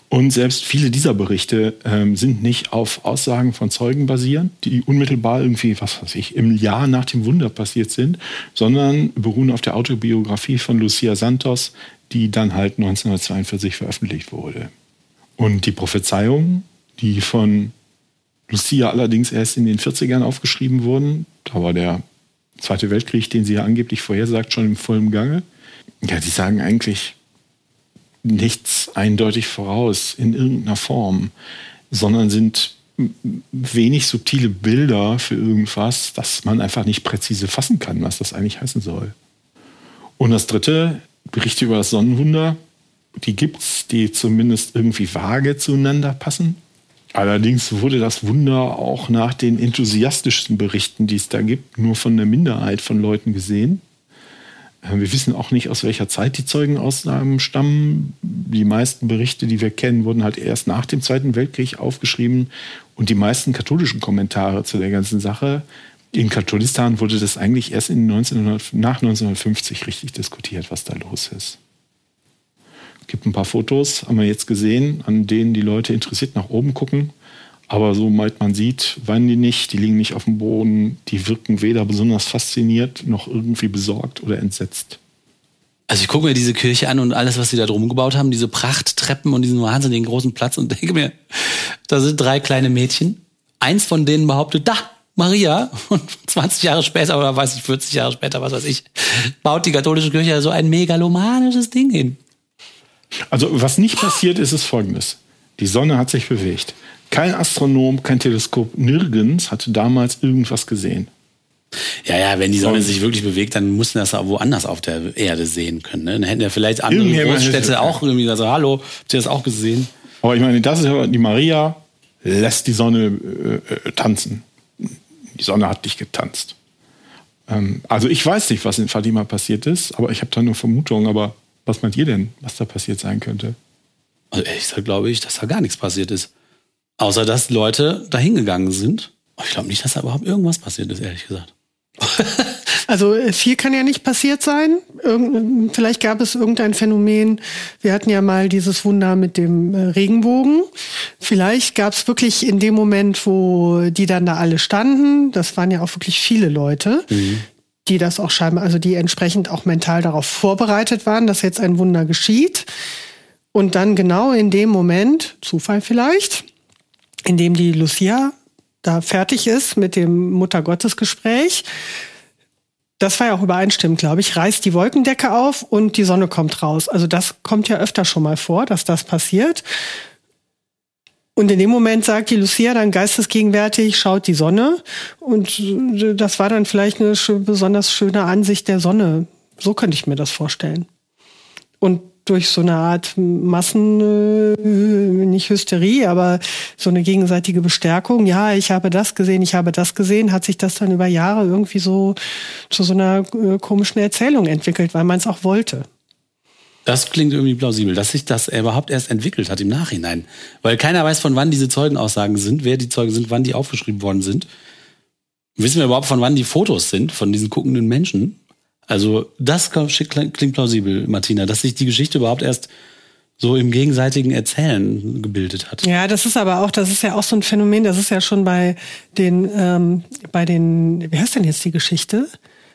Speaker 3: Und selbst viele dieser Berichte ähm, sind nicht auf Aussagen von Zeugen basierend, die unmittelbar irgendwie, was weiß ich, im Jahr nach dem Wunder passiert sind, sondern beruhen auf der Autobiografie von Lucia Santos, die dann halt 1942 veröffentlicht wurde. Und die Prophezeiungen, die von Lucia allerdings erst in den 40ern aufgeschrieben wurden, da war der Zweite Weltkrieg, den sie ja angeblich vorhersagt, schon im vollen Gange. Ja, die sagen eigentlich nichts eindeutig voraus in irgendeiner Form, sondern sind wenig subtile Bilder für irgendwas, dass man einfach nicht präzise fassen kann, was das eigentlich heißen soll. Und das dritte, Berichte über das Sonnenwunder, die gibt's, die zumindest irgendwie vage zueinander passen. Allerdings wurde das Wunder auch nach den enthusiastischsten Berichten, die es da gibt, nur von einer Minderheit von Leuten gesehen. Äh, wir wissen auch nicht, aus welcher Zeit die Zeugenaussagen stammen. Die meisten Berichte, die wir kennen, wurden halt erst nach dem Zweiten Weltkrieg aufgeschrieben. Und die meisten katholischen Kommentare zu der ganzen Sache, in Katholistan wurde das eigentlich erst in 1900, nach 1950 richtig diskutiert, was da los ist gibt ein paar Fotos, haben wir jetzt gesehen, an denen die Leute interessiert nach oben gucken. Aber so weit man sieht, weinen die nicht, die liegen nicht auf dem Boden, die wirken weder besonders fasziniert noch irgendwie besorgt oder entsetzt.
Speaker 1: Also ich gucke mir diese Kirche an und alles, was sie da drum gebaut haben, diese Prachttreppen und diesen wahnsinnigen großen Platz und denke mir, da sind drei kleine Mädchen. Eins von denen behauptet, da, Maria, und 20 Jahre später, oder weiß ich, 40 Jahre später, was weiß ich, baut die katholische Kirche so ein megalomanisches Ding hin.
Speaker 3: Also was nicht passiert ist, ist folgendes. Die Sonne hat sich bewegt. Kein Astronom, kein Teleskop, nirgends hatte damals irgendwas gesehen.
Speaker 1: Ja, ja, wenn die Sonne sich wirklich bewegt, dann mussten das auch woanders auf der Erde sehen können. Ne? Dann hätten ja vielleicht andere Großstädte auch irgendwie gesagt, hallo, habt ihr das auch gesehen?
Speaker 3: Aber ich meine, das ist ja, die Maria lässt die Sonne äh, äh, tanzen. Die Sonne hat dich getanzt. Ähm, also ich weiß nicht, was in Fatima passiert ist, aber ich habe da nur Vermutungen. Aber was meint ihr denn, was da passiert sein könnte?
Speaker 1: Also ehrlich gesagt glaube ich, dass da gar nichts passiert ist. Außer dass Leute da hingegangen sind. Ich glaube nicht, dass da überhaupt irgendwas passiert ist, ehrlich gesagt.
Speaker 2: Also äh, viel kann ja nicht passiert sein. Irgend, vielleicht gab es irgendein Phänomen. Wir hatten ja mal dieses Wunder mit dem äh, Regenbogen. Vielleicht gab es wirklich in dem Moment, wo die dann da alle standen, das waren ja auch wirklich viele Leute, mhm. Die das auch scheinbar, also die entsprechend auch mental darauf vorbereitet waren, dass jetzt ein Wunder geschieht. Und dann genau in dem Moment, Zufall vielleicht, in dem die Lucia da fertig ist mit dem Muttergottesgespräch, das war ja auch übereinstimmend, glaube ich, reißt die Wolkendecke auf und die Sonne kommt raus. Also das kommt ja öfter schon mal vor, dass das passiert. Und in dem Moment sagt die Lucia dann geistesgegenwärtig, schaut die Sonne. Und das war dann vielleicht eine besonders schöne Ansicht der Sonne. So könnte ich mir das vorstellen. Und durch so eine Art Massen, äh, nicht Hysterie, aber so eine gegenseitige Bestärkung. Ja, ich habe das gesehen, ich habe das gesehen, hat sich das dann über Jahre irgendwie so zu so einer äh, komischen Erzählung entwickelt, weil man es auch wollte.
Speaker 1: Das klingt irgendwie plausibel, dass sich das überhaupt erst entwickelt hat im Nachhinein. Weil keiner weiß, von wann diese Zeugenaussagen sind, wer die Zeugen sind, wann die aufgeschrieben worden sind. Wissen wir überhaupt, von wann die Fotos sind, von diesen guckenden Menschen? Also das klingt plausibel, Martina, dass sich die Geschichte überhaupt erst so im gegenseitigen Erzählen gebildet hat.
Speaker 2: Ja, das ist aber auch, das ist ja auch so ein Phänomen, das ist ja schon bei den, ähm, bei den, wie heißt denn jetzt die Geschichte?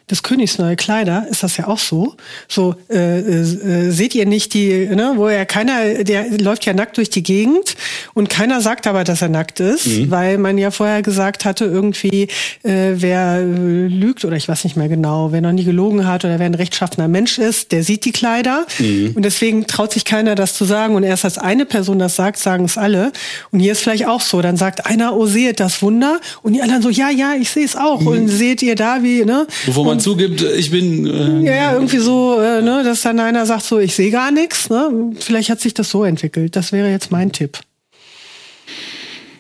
Speaker 2: Des Königs neue Kleider ist das ja auch so. So äh, äh, seht ihr nicht die, ne, wo er keiner, der läuft ja nackt durch die Gegend und keiner sagt aber, dass er nackt ist, mhm. weil man ja vorher gesagt hatte, irgendwie äh, wer äh, lügt oder ich weiß nicht mehr genau, wer noch nie gelogen hat oder wer ein rechtschaffener Mensch ist, der sieht die Kleider mhm. und deswegen traut sich keiner das zu sagen und erst als eine Person das sagt, sagen es alle und hier ist vielleicht auch so, dann sagt einer, oh seht das Wunder und die anderen so, ja ja, ich sehe es auch mhm. und seht ihr da wie ne?
Speaker 1: Bevor man zugibt, ich bin.
Speaker 2: Äh, ja, ja, irgendwie so, äh, ne, dass dann einer sagt, so, ich sehe gar nichts. Ne? Vielleicht hat sich das so entwickelt. Das wäre jetzt mein Tipp.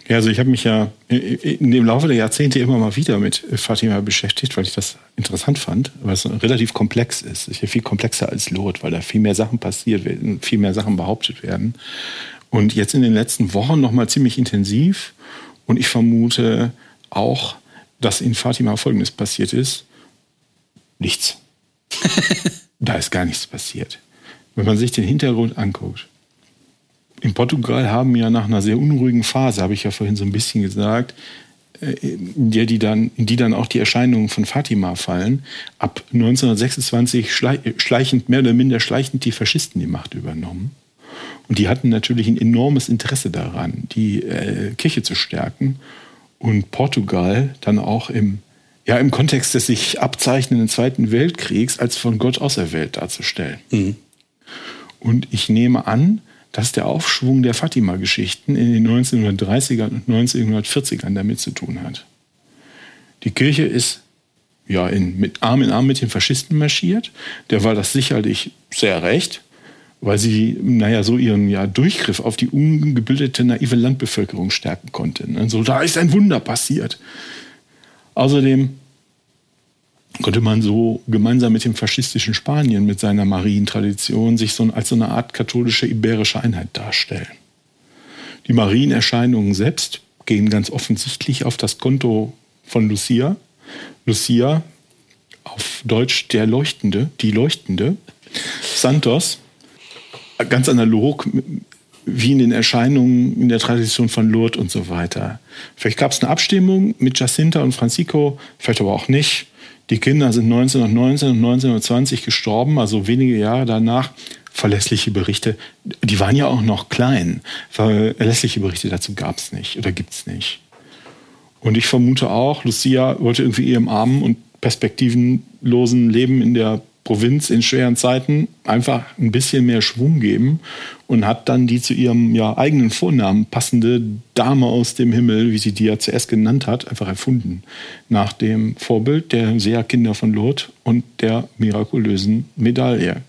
Speaker 3: Ja, also ich habe mich ja in dem Laufe der Jahrzehnte immer mal wieder mit Fatima beschäftigt, weil ich das interessant fand, weil es relativ komplex ist. Es ist ja viel komplexer als Lot, weil da viel mehr Sachen passiert werden, viel mehr Sachen behauptet werden. Und jetzt in den letzten Wochen nochmal ziemlich intensiv. Und ich vermute auch, dass in Fatima Folgendes passiert ist nichts. da ist gar nichts passiert. Wenn man sich den Hintergrund anguckt. In Portugal haben ja nach einer sehr unruhigen Phase, habe ich ja vorhin so ein bisschen gesagt, äh, in der die dann, in die dann auch die Erscheinungen von Fatima fallen, ab 1926 schleichend, mehr oder minder schleichend die Faschisten die Macht übernommen. Und die hatten natürlich ein enormes Interesse daran, die äh, Kirche zu stärken und Portugal dann auch im ja im Kontext des sich abzeichnenden Zweiten Weltkriegs als von Gott auserwählt darzustellen. Mhm. Und ich nehme an, dass der Aufschwung der Fatima-Geschichten in den 1930ern und 1940ern damit zu tun hat. Die Kirche ist ja in, mit Arm in Arm mit den Faschisten marschiert. Der war das sicherlich sehr recht, weil sie, naja, so ihren ja, Durchgriff auf die ungebildete, naive Landbevölkerung stärken konnte. Ne? So, da ist ein Wunder passiert. Außerdem konnte man so gemeinsam mit dem faschistischen Spanien, mit seiner Marientradition, sich so als so eine Art katholische iberische Einheit darstellen. Die Marienerscheinungen selbst gehen ganz offensichtlich auf das Konto von Lucia. Lucia, auf Deutsch der Leuchtende, die Leuchtende. Santos, ganz analog wie in den Erscheinungen in der Tradition von Lourdes und so weiter. Vielleicht gab es eine Abstimmung mit Jacinta und Francisco, vielleicht aber auch nicht. Die Kinder sind 1919 und 1920 gestorben, also wenige Jahre danach. Verlässliche Berichte, die waren ja auch noch klein. Verlässliche Berichte dazu gab es nicht oder gibt es nicht. Und ich vermute auch, Lucia wollte irgendwie ihrem armen und perspektivenlosen Leben in der Provinz in schweren Zeiten einfach ein bisschen mehr Schwung geben und hat dann die zu ihrem ja, eigenen Vornamen passende Dame aus dem Himmel, wie sie die ja zuerst genannt hat, einfach erfunden. Nach dem Vorbild der Seherkinder von Lourdes und der mirakulösen Medaille.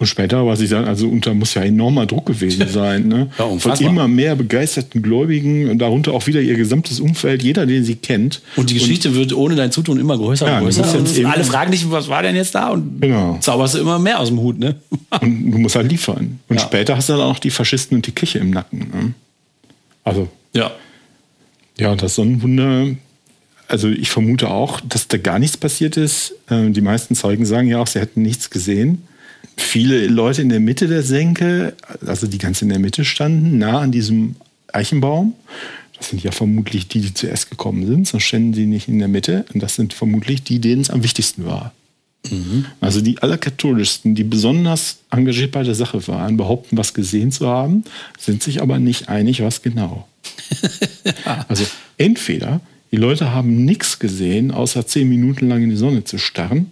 Speaker 3: Und später war sie dann, also unter muss ja enormer Druck gewesen sein, ne? Ja, Von immer mehr begeisterten Gläubigen und darunter auch wieder ihr gesamtes Umfeld, jeder, den sie kennt.
Speaker 1: Und die Geschichte und, wird ohne dein Zutun immer größer ja, und größer. Und alle fragen dich, was war denn jetzt da? Und genau. zauberst du immer mehr aus dem Hut, ne?
Speaker 3: Und du musst halt liefern. Und ja. später hast du dann auch die Faschisten und die Kirche im Nacken. Ne? Also. Ja. Ja, und das Sonnenwunder, also ich vermute auch, dass da gar nichts passiert ist. Äh, die meisten Zeugen sagen ja auch, sie hätten nichts gesehen viele Leute in der Mitte der Senke, also die ganz in der Mitte standen, nah an diesem Eichenbaum. Das sind ja vermutlich die, die zuerst gekommen sind, sonst standen sie nicht in der Mitte. Und das sind vermutlich die, denen es am wichtigsten war. Mhm. Also die allerkatholischsten, die besonders engagiert bei der Sache waren, behaupten, was gesehen zu haben, sind sich aber nicht einig, was genau. also entweder die Leute haben nichts gesehen, außer zehn Minuten lang in die Sonne zu starren,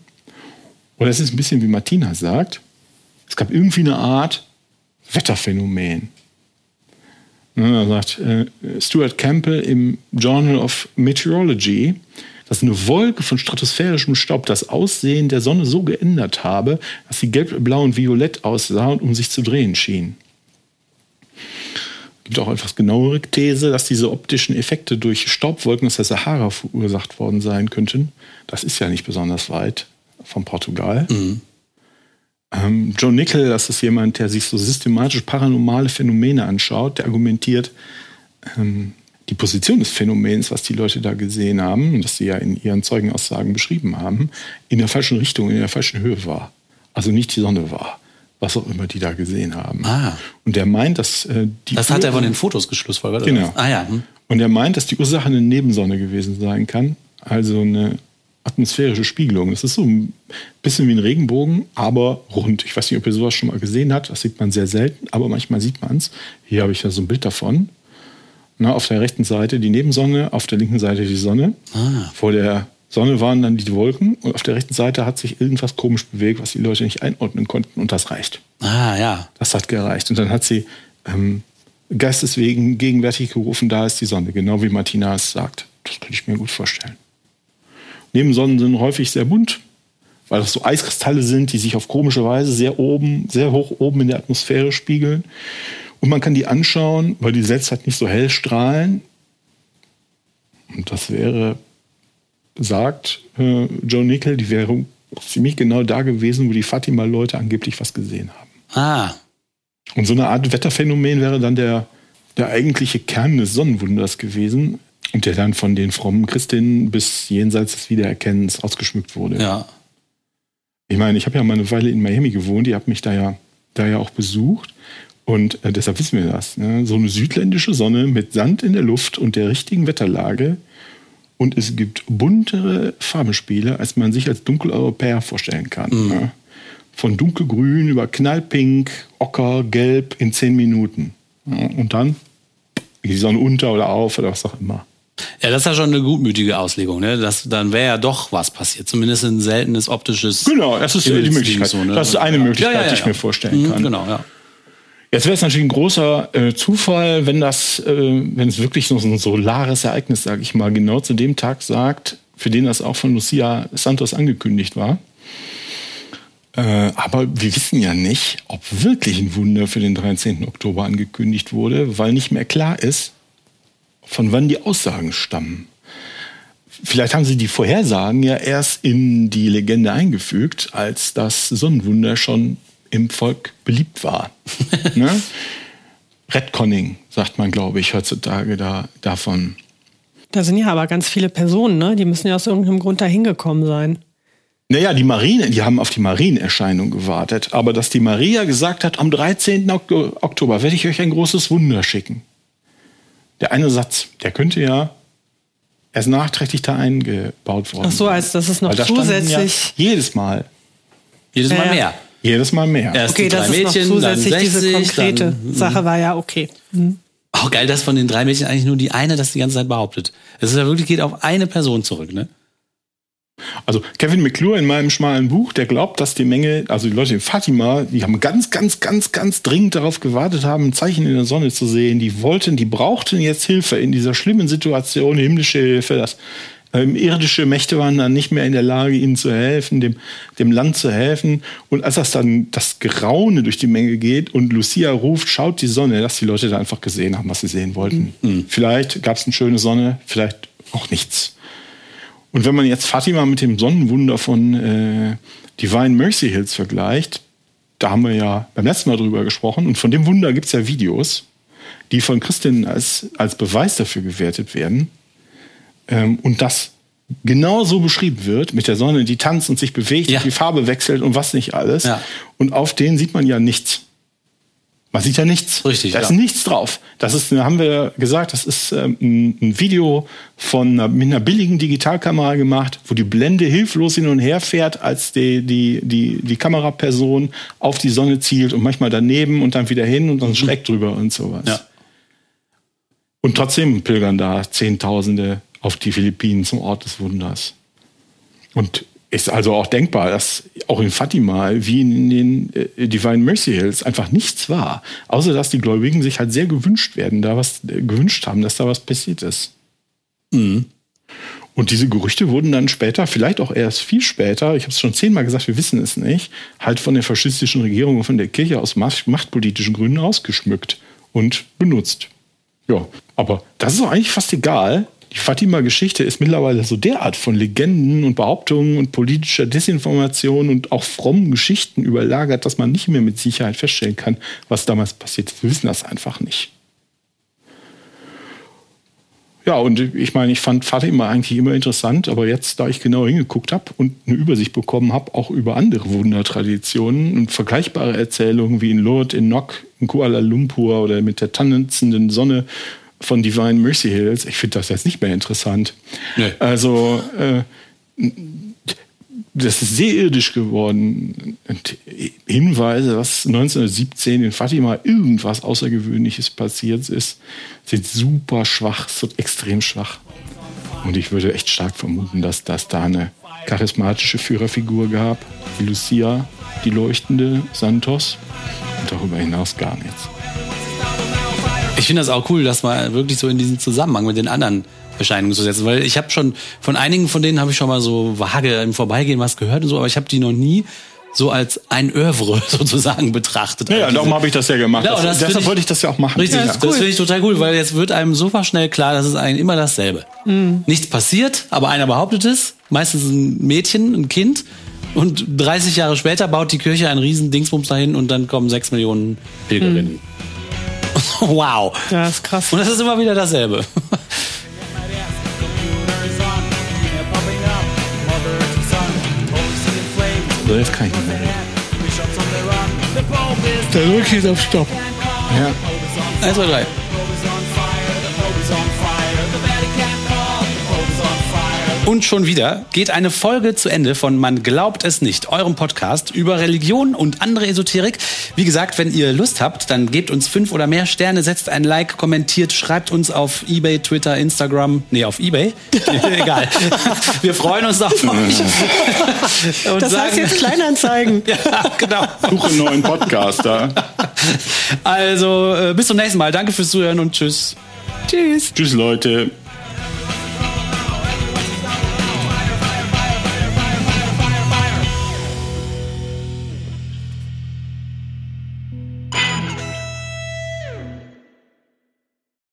Speaker 3: oder es ist ein bisschen wie Martina sagt, es gab irgendwie eine Art Wetterphänomen. Ne, da sagt äh, Stuart Campbell im Journal of Meteorology, dass eine Wolke von stratosphärischem Staub das Aussehen der Sonne so geändert habe, dass sie gelb, blau und violett aussah und um sich zu drehen schien. Es gibt auch etwas genauere These, dass diese optischen Effekte durch Staubwolken aus der Sahara verursacht worden sein könnten. Das ist ja nicht besonders weit von Portugal. Mhm. Ähm, Joe Nickel, das ist jemand, der sich so systematisch paranormale Phänomene anschaut, der argumentiert, ähm, die Position des Phänomens, was die Leute da gesehen haben, und das sie ja in ihren Zeugenaussagen beschrieben haben, in der falschen Richtung, in der falschen Höhe war. Also nicht die Sonne war, was auch immer die da gesehen haben. Ah. Und der meint, dass äh,
Speaker 1: die. Das hat er von den Fotos geschlussfolgert.
Speaker 3: Genau. Ah ja. Hm. Und er meint, dass die Ursache eine Nebensonne gewesen sein kann, also eine atmosphärische Spiegelung. Das ist so ein bisschen wie ein Regenbogen, aber rund. Ich weiß nicht, ob ihr sowas schon mal gesehen habt. Das sieht man sehr selten, aber manchmal sieht man es. Hier habe ich ja so ein Bild davon. Na, auf der rechten Seite die Nebensonne, auf der linken Seite die Sonne. Ah. Vor der Sonne waren dann die Wolken und auf der rechten Seite hat sich irgendwas komisch bewegt, was die Leute nicht einordnen konnten und das reicht.
Speaker 1: Ah, ja.
Speaker 3: Das hat gereicht. Und dann hat sie ähm, geisteswegen gegenwärtig gerufen, da ist die Sonne, genau wie Martina es sagt. Das könnte ich mir gut vorstellen. Nebensonnen sind häufig sehr bunt, weil das so Eiskristalle sind, die sich auf komische Weise sehr oben, sehr hoch oben in der Atmosphäre spiegeln. Und man kann die anschauen, weil die selbst halt nicht so hell strahlen. Und das wäre, sagt äh, Joe Nickel, die wäre ziemlich genau da gewesen, wo die Fatima-Leute angeblich was gesehen haben.
Speaker 1: Ah.
Speaker 3: Und so eine Art Wetterphänomen wäre dann der, der eigentliche Kern des Sonnenwunders gewesen. Und der dann von den frommen Christinnen bis jenseits des Wiedererkennens ausgeschmückt wurde.
Speaker 1: Ja.
Speaker 3: Ich meine, ich habe ja mal eine Weile in Miami gewohnt, ihr habt mich da ja, da ja auch besucht. Und äh, deshalb wissen wir das. Ne? So eine südländische Sonne mit Sand in der Luft und der richtigen Wetterlage. Und es gibt buntere Farbenspiele, als man sich als Dunkeleuropäer vorstellen kann. Mhm. Ne? Von dunkelgrün über knallpink, ocker, gelb in zehn Minuten. Ja? Und dann die Sonne unter oder auf oder was auch immer.
Speaker 1: Ja, das ist ja schon eine gutmütige Auslegung. Ne? Das, dann wäre ja doch was passiert. Zumindest ein seltenes optisches.
Speaker 3: Genau, das ist die Möglichkeit. So, ne? Das ist eine Möglichkeit, ja, ja, ja, die ich mir vorstellen mhm, kann.
Speaker 1: Genau, ja.
Speaker 3: Jetzt wäre es natürlich ein großer äh, Zufall, wenn das, äh, wenn es wirklich so, so ein solares Ereignis, sage ich mal, genau zu dem Tag sagt, für den das auch von Lucia Santos angekündigt war. Äh, aber wir wissen ja nicht, ob wirklich ein Wunder für den 13. Oktober angekündigt wurde, weil nicht mehr klar ist, von wann die Aussagen stammen. Vielleicht haben sie die Vorhersagen ja erst in die Legende eingefügt, als das Sonnenwunder schon im Volk beliebt war. ne? Redconning, sagt man, glaube ich, heutzutage da, davon.
Speaker 2: Da sind ja aber ganz viele Personen, ne? die müssen ja aus irgendeinem Grund da hingekommen sein.
Speaker 3: Naja, die Marine, die haben auf die Marienerscheinung gewartet. Aber dass die Maria gesagt hat, am 13. Oktober werde ich euch ein großes Wunder schicken. Der eine Satz, der könnte ja erst nachträglich da eingebaut worden
Speaker 2: Ach so, als das ist noch
Speaker 3: da
Speaker 2: zusätzlich.
Speaker 3: Ja jedes Mal.
Speaker 1: Jedes Mal
Speaker 2: Ja, ja.
Speaker 1: mehr.
Speaker 3: Jedes Mal mehr.
Speaker 1: Erst
Speaker 2: Okay,
Speaker 1: die drei
Speaker 2: das ist noch
Speaker 1: Mädchen,
Speaker 2: zusätzlich
Speaker 1: dann 60,
Speaker 2: diese konkrete
Speaker 1: dann,
Speaker 2: Sache war ja okay.
Speaker 1: Auch geil, dass von den drei Mädchen eigentlich nur die eine das die ganze Zeit behauptet. Es ist ja wirklich geht auf eine Person zurück, ne?
Speaker 3: Also Kevin McClure in meinem schmalen Buch, der glaubt, dass die Menge, also die Leute in Fatima, die haben ganz, ganz, ganz, ganz dringend darauf gewartet haben, ein Zeichen in der Sonne zu sehen. Die wollten, die brauchten jetzt Hilfe in dieser schlimmen Situation, himmlische Hilfe. Das, ähm, irdische Mächte waren dann nicht mehr in der Lage, ihnen zu helfen, dem, dem Land zu helfen. Und als das dann das Geraune durch die Menge geht und Lucia ruft, schaut die Sonne, dass die Leute da einfach gesehen haben, was sie sehen wollten. Vielleicht gab es eine schöne Sonne, vielleicht auch nichts. Und wenn man jetzt Fatima mit dem Sonnenwunder von äh, Divine Mercy Hills vergleicht, da haben wir ja beim letzten Mal drüber gesprochen, und von dem Wunder gibt es ja Videos, die von Christinnen als, als Beweis dafür gewertet werden. Ähm, und das genau so beschrieben wird, mit der Sonne, die tanzt und sich bewegt,
Speaker 1: Ja.
Speaker 3: und die Farbe wechselt und was nicht alles.
Speaker 1: Ja.
Speaker 3: Und auf denen sieht man ja nichts. Man sieht ja nichts.
Speaker 1: Richtig,
Speaker 3: Da ist
Speaker 1: ja.
Speaker 3: nichts drauf. Das ist, haben wir gesagt, das ist ähm, ein Video von einer, mit einer billigen Digitalkamera gemacht, wo die Blende hilflos hin und her fährt, als die, die, die, die Kameraperson auf die Sonne zielt und manchmal daneben und dann wieder hin und dann schräg drüber und sowas.
Speaker 1: Ja.
Speaker 3: Und trotzdem pilgern da Zehntausende auf die Philippinen zum Ort des Wunders. Und ist also auch denkbar, dass auch in Fatima wie in den äh, Divine Mercy Hills einfach nichts war, außer dass die Gläubigen sich halt sehr gewünscht werden, da was äh, gewünscht haben, dass da was passiert ist. Und diese Gerüchte wurden dann später, vielleicht auch erst viel später, ich habe es schon zehnmal gesagt, wir wissen es nicht, halt von der faschistischen Regierung und von der Kirche aus macht- machtpolitischen Gründen ausgeschmückt und benutzt. Ja, aber das ist doch eigentlich fast egal. Die Fatima-Geschichte ist mittlerweile so derart von Legenden und Behauptungen und politischer Desinformation und auch frommen Geschichten überlagert, dass man nicht mehr mit Sicherheit feststellen kann, was damals passiert ist. Wir wissen das einfach nicht. Ja, und ich meine, ich fand Fatima eigentlich immer interessant, aber jetzt, da ich genau hingeguckt habe und eine Übersicht bekommen habe, auch über andere Wundertraditionen und vergleichbare Erzählungen wie in Lourdes, in Nok, in Kuala Lumpur oder mit der tanzenden Sonne von Divine Mercy Hills, ich finde das jetzt nicht mehr interessant.
Speaker 1: Nee.
Speaker 3: Also, äh, das ist sehr irdisch geworden. Und Hinweise, was 1917 in Fatima irgendwas Außergewöhnliches passiert ist, sind super schwach, so extrem schwach. Und ich würde echt stark vermuten, dass das da eine charismatische Führerfigur gab, die Lucia, die leuchtende Santos und darüber hinaus gar nichts.
Speaker 1: Ich finde das auch cool, das mal wirklich so in diesen Zusammenhang mit den anderen Erscheinungen zu setzen, weil ich habe schon von einigen von denen habe ich schon mal so vage im Vorbeigehen was gehört und so, aber ich habe die noch nie so als ein Oeuvre sozusagen betrachtet.
Speaker 3: Ja, ja
Speaker 1: Also
Speaker 3: darum habe ich das ja gemacht.
Speaker 1: Ja, und
Speaker 3: das,
Speaker 1: das
Speaker 3: deshalb
Speaker 1: ich-
Speaker 3: wollte ich das ja auch machen.
Speaker 1: Richtig,
Speaker 3: ja.
Speaker 1: das finde ich total cool, weil jetzt wird einem super schnell klar, dass es eigentlich immer dasselbe. Nichts passiert, aber einer behauptet es, meistens ein Mädchen, ein Kind. Und 30 Jahre später baut die Kirche einen riesen Dingsbums dahin und dann kommen 6 Millionen Pilgerinnen. wow.
Speaker 2: Ja, ist krass.
Speaker 1: Und das ist immer wieder dasselbe.
Speaker 3: So, jetzt kann ich nicht mehr. Der jetzt auf Stopp. Ja.
Speaker 1: 1, 2, 3. Und schon wieder geht eine Folge zu Ende von Man glaubt es nicht, eurem Podcast über Religion und andere Esoterik. Wie gesagt, wenn ihr Lust habt, dann gebt uns fünf oder mehr Sterne, setzt ein Like, kommentiert, schreibt uns auf Ebay, Twitter, Instagram. Nee, auf Ebay. Egal. Wir freuen uns auf euch. Und
Speaker 2: Das heißt jetzt Kleinanzeigen.
Speaker 1: ja, genau.
Speaker 3: Suche einen neuen Podcaster.
Speaker 1: Also, äh, bis zum nächsten Mal. Danke fürs Zuhören und tschüss.
Speaker 2: Tschüss.
Speaker 3: Tschüss, Leute.